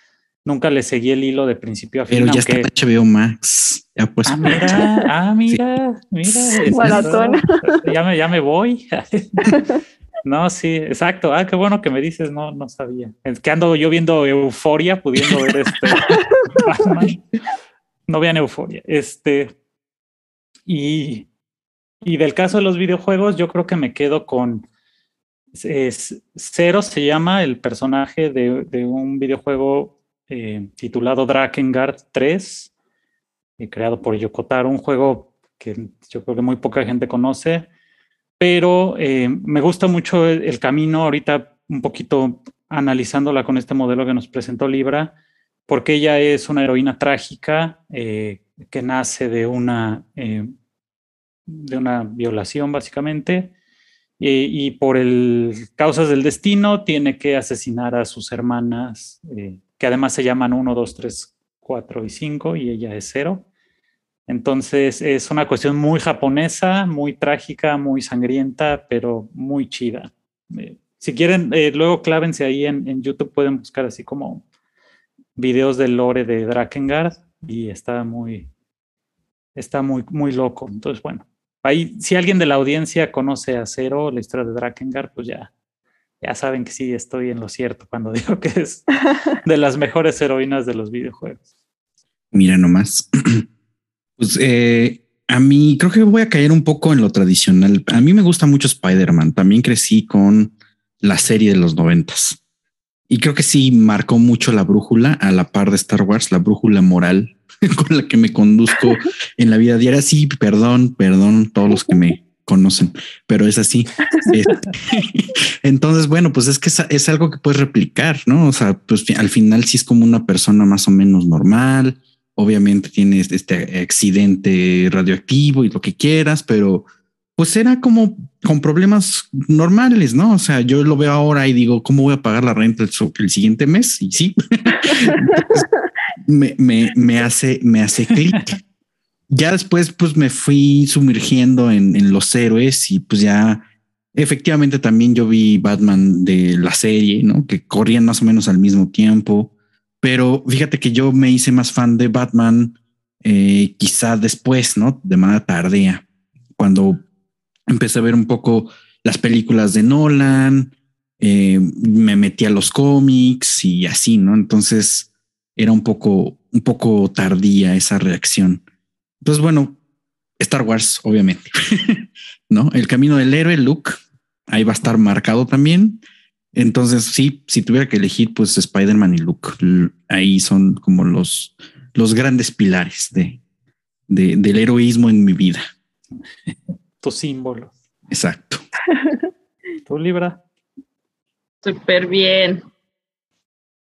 nunca le seguí el hilo de principio a fin. Pero ya está HBO Max. Ya pues. Ah, mira, ah, mira, mira. ya, me, ya me voy. No, sí, exacto. Ah, qué bueno que me dices, no, no sabía. Es que ando yo viendo euforia, pudiendo ver este. no vean euforia. Este. Y, y del caso de los videojuegos, yo creo que me quedo con. Es, Zero se llama el personaje de, de un videojuego eh, titulado Drakengard 3, eh, creado por Yokotaro, un juego que yo creo que muy poca gente conoce pero eh, me gusta mucho el, camino ahorita un poquito analizándola con este modelo que nos presentó Libra, porque ella es una heroína trágica eh, que nace de una, eh, de una violación básicamente y por el, causas del destino tiene que asesinar a sus hermanas, que además se llaman 1, 2, 3, 4 y 5 y ella es 0. Entonces es una cuestión muy japonesa, muy trágica, muy sangrienta, pero muy chida. Eh, si quieren, eh, luego clávense ahí en, YouTube, pueden buscar así como videos del lore de Drakengard y está muy, está muy, muy loco. Entonces, bueno, ahí si alguien de la audiencia conoce a Zero, la historia de Drakengard, pues ya, ya saben que sí estoy en lo cierto cuando digo que es de las mejores heroínas de los videojuegos. Mira nomás. Pues eh, a mí creo que voy a caer un poco en lo tradicional. A mí me gusta mucho Spider-Man. También crecí con la serie de los noventas. Y creo que sí marcó mucho la brújula a la par de Star Wars, la brújula moral con la que me conduzco en la vida diaria. Sí, perdón, perdón, todos los que me conocen, pero es así. Entonces, bueno, pues es que es, algo que puedes replicar, ¿no? O sea, pues al final sí es como una persona más o menos normal, obviamente tienes este accidente radioactivo y lo que quieras, pero pues era como con problemas normales, ¿no? O sea, yo lo veo ahora y digo, ¿cómo voy a pagar la renta el, siguiente mes? Y sí, me, me, hace, me hace clic. Ya después, pues me fui sumergiendo en, en los héroes y pues ya efectivamente también yo vi Batman de la serie, ¿no? Que corrían más o menos al mismo tiempo. Pero fíjate que yo me hice más fan de Batman eh, quizá después, ¿no? De manera tardía, cuando empecé a ver un poco las películas de Nolan, eh, me metí a los cómics y así, ¿no? Entonces era un poco, un poco tardía esa reacción. Entonces, bueno, Star Wars, obviamente, ¿no? El camino del héroe, Luke, ahí va a estar marcado también. Entonces, sí, si tuviera que elegir, pues Spider-Man y Luke, ahí son como los, los grandes pilares de, del heroísmo en mi vida. Tu símbolo. Exacto. ¿Tu Libra? Súper bien.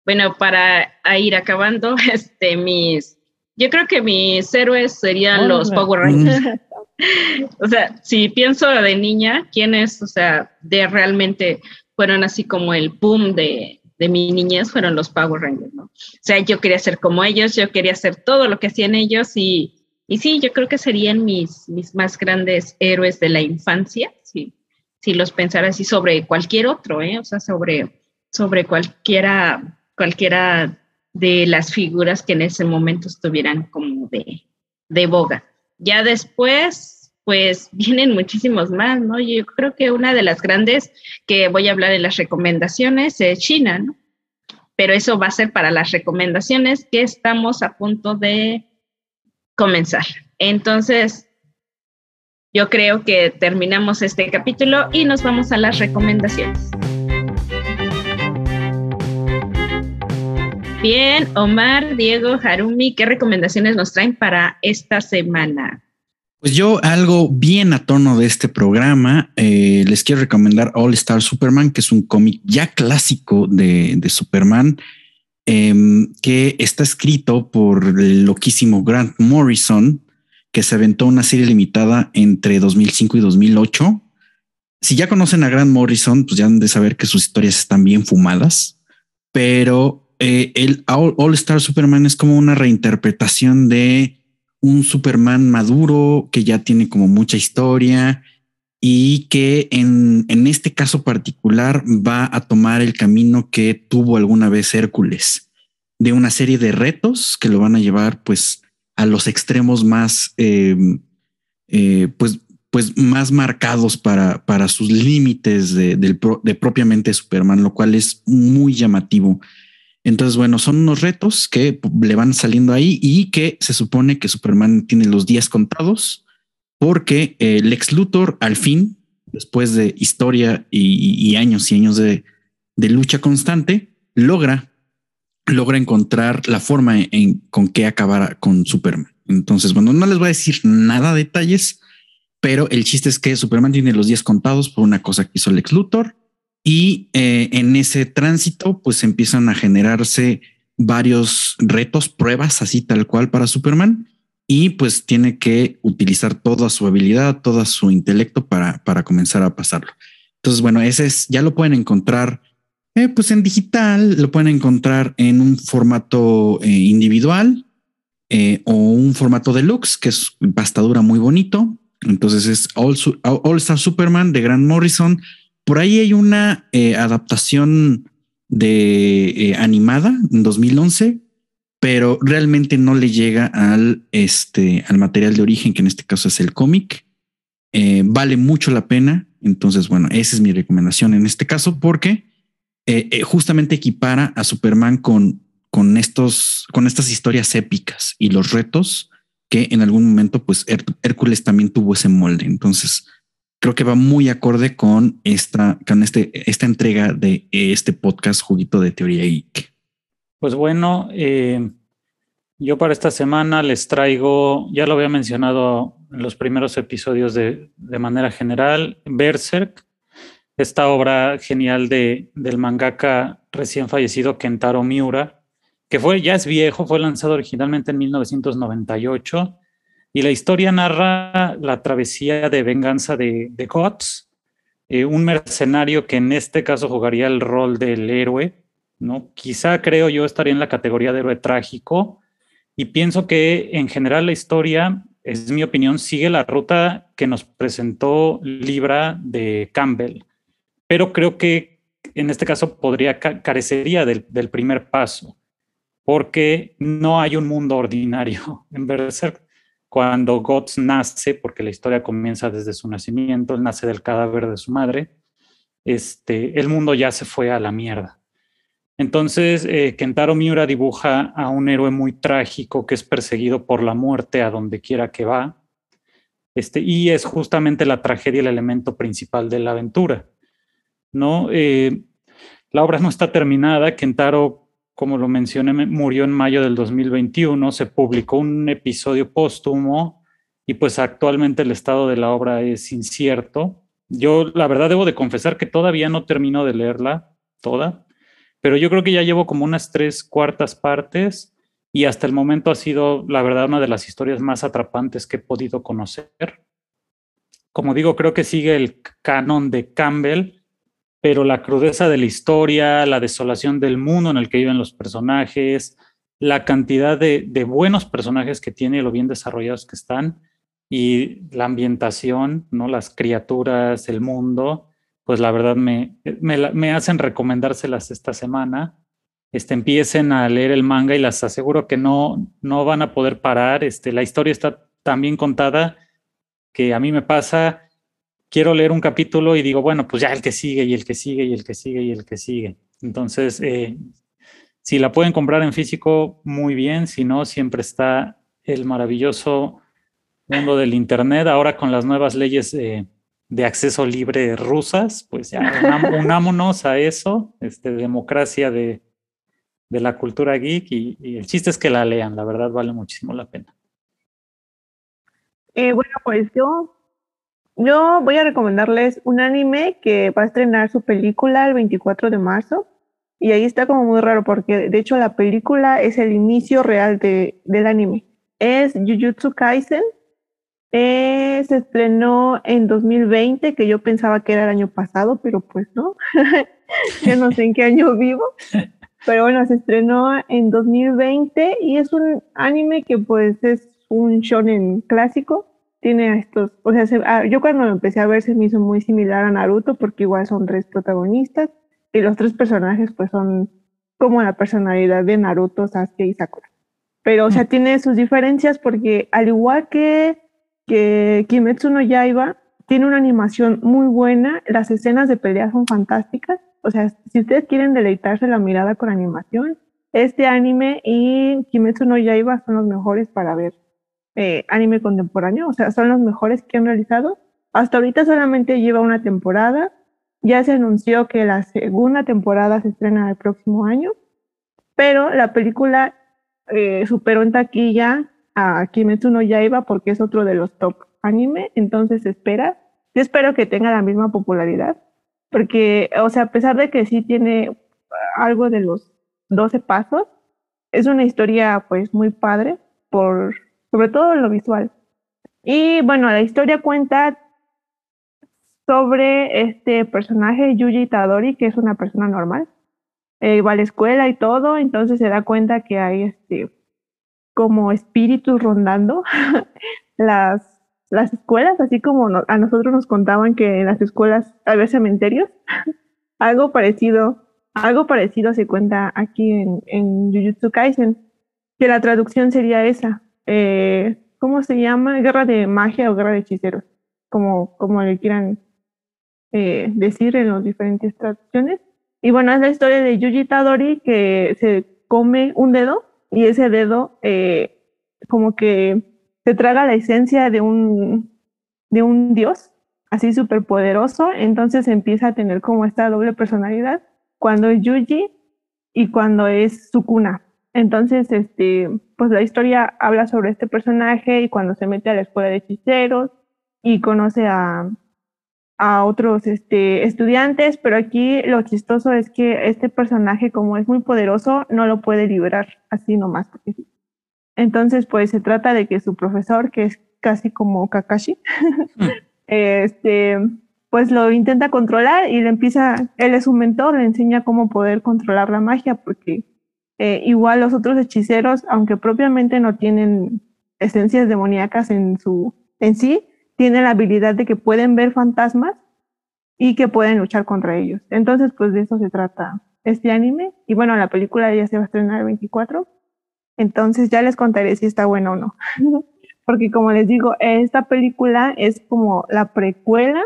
Bueno, para ir acabando, este, mis, yo creo que mis héroes serían los Power Rangers. o sea, si pienso de niña, ¿quién es, o sea, de realmente fueron así como el boom de, de mi niñez, fueron los Power Rangers, ¿no? O sea, yo quería ser como ellos, yo quería hacer todo lo que hacían ellos y, y sí, yo creo que serían mis, mis más grandes héroes de la infancia, sí, si los pensara así sobre cualquier otro, ¿eh? O sea, sobre, sobre cualquiera, cualquiera de las figuras que en ese momento estuvieran como de, de boga. Ya después, pues vienen muchísimos más, ¿no? Yo creo que una de las grandes que voy a hablar en las recomendaciones es China, ¿no? Pero eso va a ser para las recomendaciones que estamos a punto de comenzar. Entonces, yo creo que terminamos este capítulo y nos vamos a las recomendaciones. Bien, Omar, Diego, Harumi, ¿qué recomendaciones nos traen para esta semana? Pues yo algo bien a tono de este programa, eh, les quiero recomendar All Star Superman, que es un cómic ya clásico de, Superman, em, que está escrito por el loquísimo Grant Morrison, que se aventó una serie limitada entre 2005 y 2008. Si ya conocen a Grant Morrison, pues ya han de saber que sus historias están bien fumadas, pero eh, el All Star Superman es como una reinterpretación de un Superman maduro que ya tiene como mucha historia y que en, en, este caso particular va a tomar el camino que tuvo alguna vez Hércules, de una serie de retos que lo van a llevar pues a los extremos más, em, eh, pues, pues más marcados para, para sus límites de, de propiamente Superman, lo cual es muy llamativo. Entonces, bueno, son unos retos que le van saliendo ahí y que se supone que Superman tiene los días contados porque el ex Luthor al fin, después de historia y, años y años de, lucha constante, logra, logra encontrar la forma en, con que acabar con Superman. Entonces, bueno, no les voy a decir nada de detalles, pero el chiste es que Superman tiene los días contados por una cosa que hizo el ex Luthor y eh, en ese tránsito, pues empiezan a generarse varios retos, pruebas así tal cual para Superman. Y pues tiene que utilizar toda su habilidad, todo su intelecto para, para comenzar a pasarlo. Entonces, bueno, ese es, ya lo pueden encontrar eh, pues en digital, lo pueden encontrar en un formato eh, individual o un formato deluxe, que es bastadura muy bonito. Entonces es All, All Star Superman de Grant Morrison por ahí hay una eh, adaptación de eh, animada en 2011, pero realmente no le llega al, este, al material de origen, que en este caso es el cómic. Eh, vale mucho la pena. Entonces, bueno, esa es mi recomendación en este caso, porque justamente equipara a Superman con, con, estos, con estas historias épicas y los retos que en algún momento, pues Hércules también tuvo ese molde. Entonces, creo que va muy acorde con esta, con este, esta entrega de este podcast Juguito de Teoría Geek. Pues bueno, eh, yo para esta semana les traigo, ya lo había mencionado en los primeros episodios de, de manera general, Berserk, esta obra genial de, del mangaka recién fallecido Kentaro Miura, que fue, ya es viejo, fue lanzado originalmente en 1998 y la historia narra la travesía de venganza de, de eh, un mercenario que en este caso jugaría el rol del héroe, ¿no? Quizá creo yo estaría en la categoría de héroe trágico. Y pienso que en general la historia, es mi opinión, sigue la ruta que nos presentó Libra de Campbell, pero creo que en este caso podría carecería del, del primer paso, porque no hay un mundo ordinario. En Berserk cuando Guts nace, porque la historia comienza desde su nacimiento, él nace del cadáver de su madre, este, el mundo ya se fue a la mierda. Entonces, eh, Kentaro Miura dibuja a un héroe muy trágico que es perseguido por la muerte a donde quiera que va, este, y es justamente la tragedia el elemento principal de la aventura. ¿no? Eh, la obra no está terminada, Kentaro como lo mencioné, murió en mayo del 2021, se publicó un episodio póstumo y pues actualmente el estado de la obra es incierto. Yo la verdad debo de confesar que todavía no termino de leerla toda, pero yo creo que ya llevo como unas tres cuartas partes y hasta el momento ha sido la verdad una de las historias más atrapantes que he podido conocer. Como digo, creo que sigue el canon de Campbell, pero la crudeza de la historia, la desolación del mundo en el que viven los personajes, la cantidad de, buenos personajes que tiene lo bien desarrollados que están, y la ambientación, ¿no? las criaturas, el mundo, pues la verdad me, me, hacen recomendárselas esta semana. Este, empiecen a leer el manga y las aseguro que no, no van a poder parar. Este, la historia está tan bien contada que a mí me pasa quiero leer un capítulo y digo, bueno, pues ya el que sigue y el que sigue y el que sigue y el que sigue. Entonces, eh, si la pueden comprar en físico, muy bien. Si no, siempre está el maravilloso mundo del Internet, ahora con las nuevas leyes de acceso libre rusas, pues ya unámonos a eso, este, democracia de, de la cultura geek y, el chiste es que la lean, la verdad vale muchísimo la pena. Eh, bueno, pues yo, yo voy a recomendarles un anime que va a estrenar su película el 24 de marzo. Y ahí está como muy raro porque de hecho la película es el inicio real de, del anime. Es Jujutsu Kaisen. Se estrenó en 2020, que yo pensaba que era el año pasado, pero pues no. yo no sé en qué año vivo. Pero bueno, se estrenó en 2020 y es un anime que pues es un shonen clásico. Tiene estos, o sea, ah, yo cuando lo empecé a ver se me hizo muy similar a Naruto porque igual son tres protagonistas y los tres personajes pues son como la personalidad de Naruto, Sasuke y Sakura. Pero, o sea, mm. tiene sus diferencias porque al igual que, que Kimetsu no Yaiba, tiene una animación muy buena, las escenas de pelea son fantásticas o sea, si ustedes quieren deleitarse la mirada con animación, este anime y Kimetsu no Yaiba son los mejores para ver eh, anime contemporáneo, o sea, son los mejores que han realizado. Hasta ahorita solamente lleva una temporada, ya se anunció que la segunda temporada se estrena el próximo año, pero la película eh, superó en taquilla a Kimetsu no Yaiba porque es otro de los top anime, entonces espera. Yo espero que tenga la misma popularidad porque, o sea, a pesar de que sí tiene algo de los 12 pasos, es una historia pues muy padre, por, sobre todo lo visual. Y bueno, la historia cuenta sobre este personaje, Yuji Tadori, que es una persona normal. Eh, va a la escuela y todo, entonces se da cuenta que hay este como espíritus rondando las las escuelas, así como a nosotros nos contaban que en las escuelas había cementerios, algo parecido, algo parecido se cuenta aquí en, en Jujutsu Kaisen, que la traducción sería esa. Eh, ¿Cómo se llama? Guerra de magia o guerra de hechiceros, como, como le quieran eh, decir en las diferentes traducciones. Y bueno, es la historia de Yuji Tadori que se come un dedo y ese dedo eh, como que se traga la esencia de un, de un dios así súper poderoso, entonces empieza a tener como esta doble personalidad cuando es Yuji y cuando es Sukuna. Entonces, este, pues la historia habla sobre este personaje y cuando se mete a la escuela de hechiceros y conoce a, a otros este, estudiantes, pero aquí lo chistoso es que este personaje, como es muy poderoso, no lo puede liberar así nomás, porque entonces, pues se trata de que su profesor, que es casi como Kakashi, mm. este, pues lo intenta controlar y le empieza, él es un mentor, le enseña cómo poder controlar la magia, porque eh, igual los otros hechiceros, aunque propiamente no tienen esencias demoníacas en, su, en sí, tienen la habilidad de que pueden ver fantasmas y que pueden luchar contra ellos. Entonces, pues de eso se trata este anime. Y bueno, la película ya se va a estrenar el 24. Entonces ya les contaré si está bueno o no. Porque como les digo, esta película es como la precuela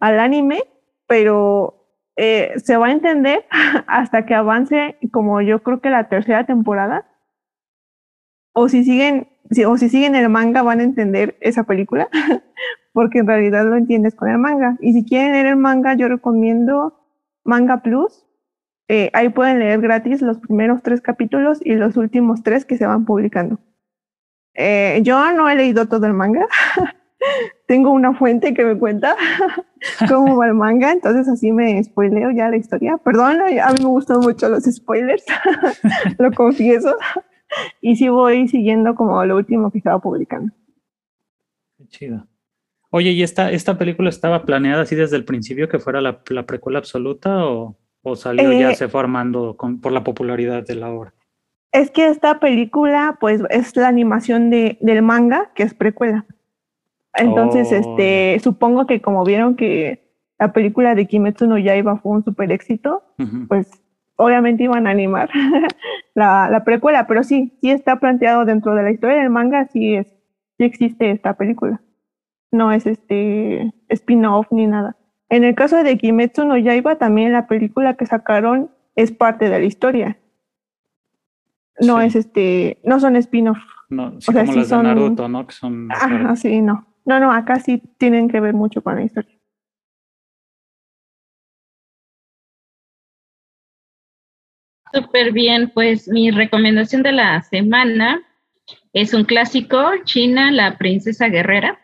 al anime, pero eh, se va a entender hasta que avance como yo creo que la tercera temporada. O si siguen, o si siguen el manga van a entender esa película, porque en realidad lo entiendes con el manga. Y si quieren leer el manga, yo recomiendo Manga Plus, eh, ahí pueden leer gratis los primeros tres capítulos y los últimos tres que se van publicando. Eh, yo no he leído todo el manga. Tengo una fuente que me cuenta cómo va el manga, entonces así me spoileo ya la historia. Perdón, a mí me gustan mucho los spoilers, lo confieso. Y sí voy siguiendo como lo último que estaba publicando. Qué chido. Oye, ¿y esta, esta película estaba planeada así desde el principio que fuera la, la precuela absoluta o...? ¿O salió ya eh, se formando por la popularidad de la obra? Es que esta película, pues, es la animación de, del manga, que es precuela. Entonces, oh, este, supongo que como vieron que la película de Kimetsu no Yaiba fue un super éxito, pues obviamente iban a animar la, la, precuela, pero sí, sí está planteado dentro de la historia del manga, sí es, sí existe esta película. No es este spin-off ni nada. En el caso de Kimetsu no Yaiba, también la película que sacaron es parte de la historia. No es este, no son spin-off No, sí, como las de Naruto, ¿no? Que son. Ajá, sí, no. No, no, acá sí tienen que ver mucho con la historia. Súper bien, pues mi recomendación de la semana es un clásico, China, la princesa guerrera.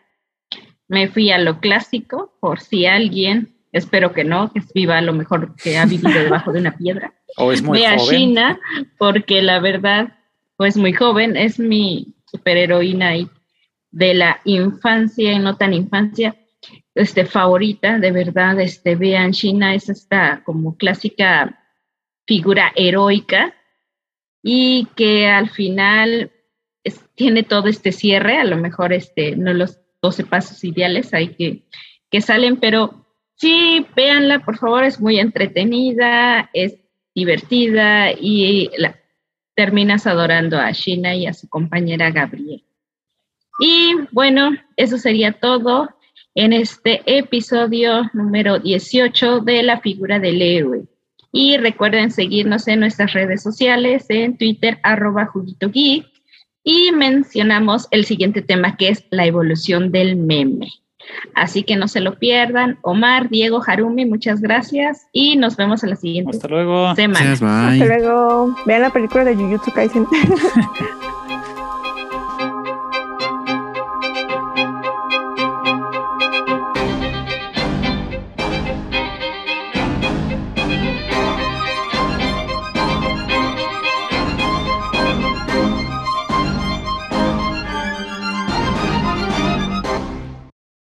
Me fui a lo clásico, por si alguien, espero que no, que viva a lo mejor que ha vivido debajo de una piedra. O es muy Ve a China, porque la verdad, pues muy joven, es mi superheroína de la infancia y no tan infancia, este, favorita, de verdad, este, vean, China es esta como clásica figura heroica y que al final tiene todo este cierre, a lo mejor este, no los 12 pasos ideales hay que, que salen, pero sí, véanla, por favor, es muy entretenida, es divertida y terminas adorando a Shina y a su compañera Gabriel. Y bueno, eso sería todo en este episodio número 18 de la figura del héroe. Y recuerden seguirnos en nuestras redes sociales, en Twitter, arroba juguito geek, y mencionamos el siguiente tema que es la evolución del meme. Así que no se lo pierdan. Omar, Diego, Harumi, muchas gracias y nos vemos en la siguiente Hasta luego. semana. Hasta luego. Vean la película de Jujutsu Kaisen.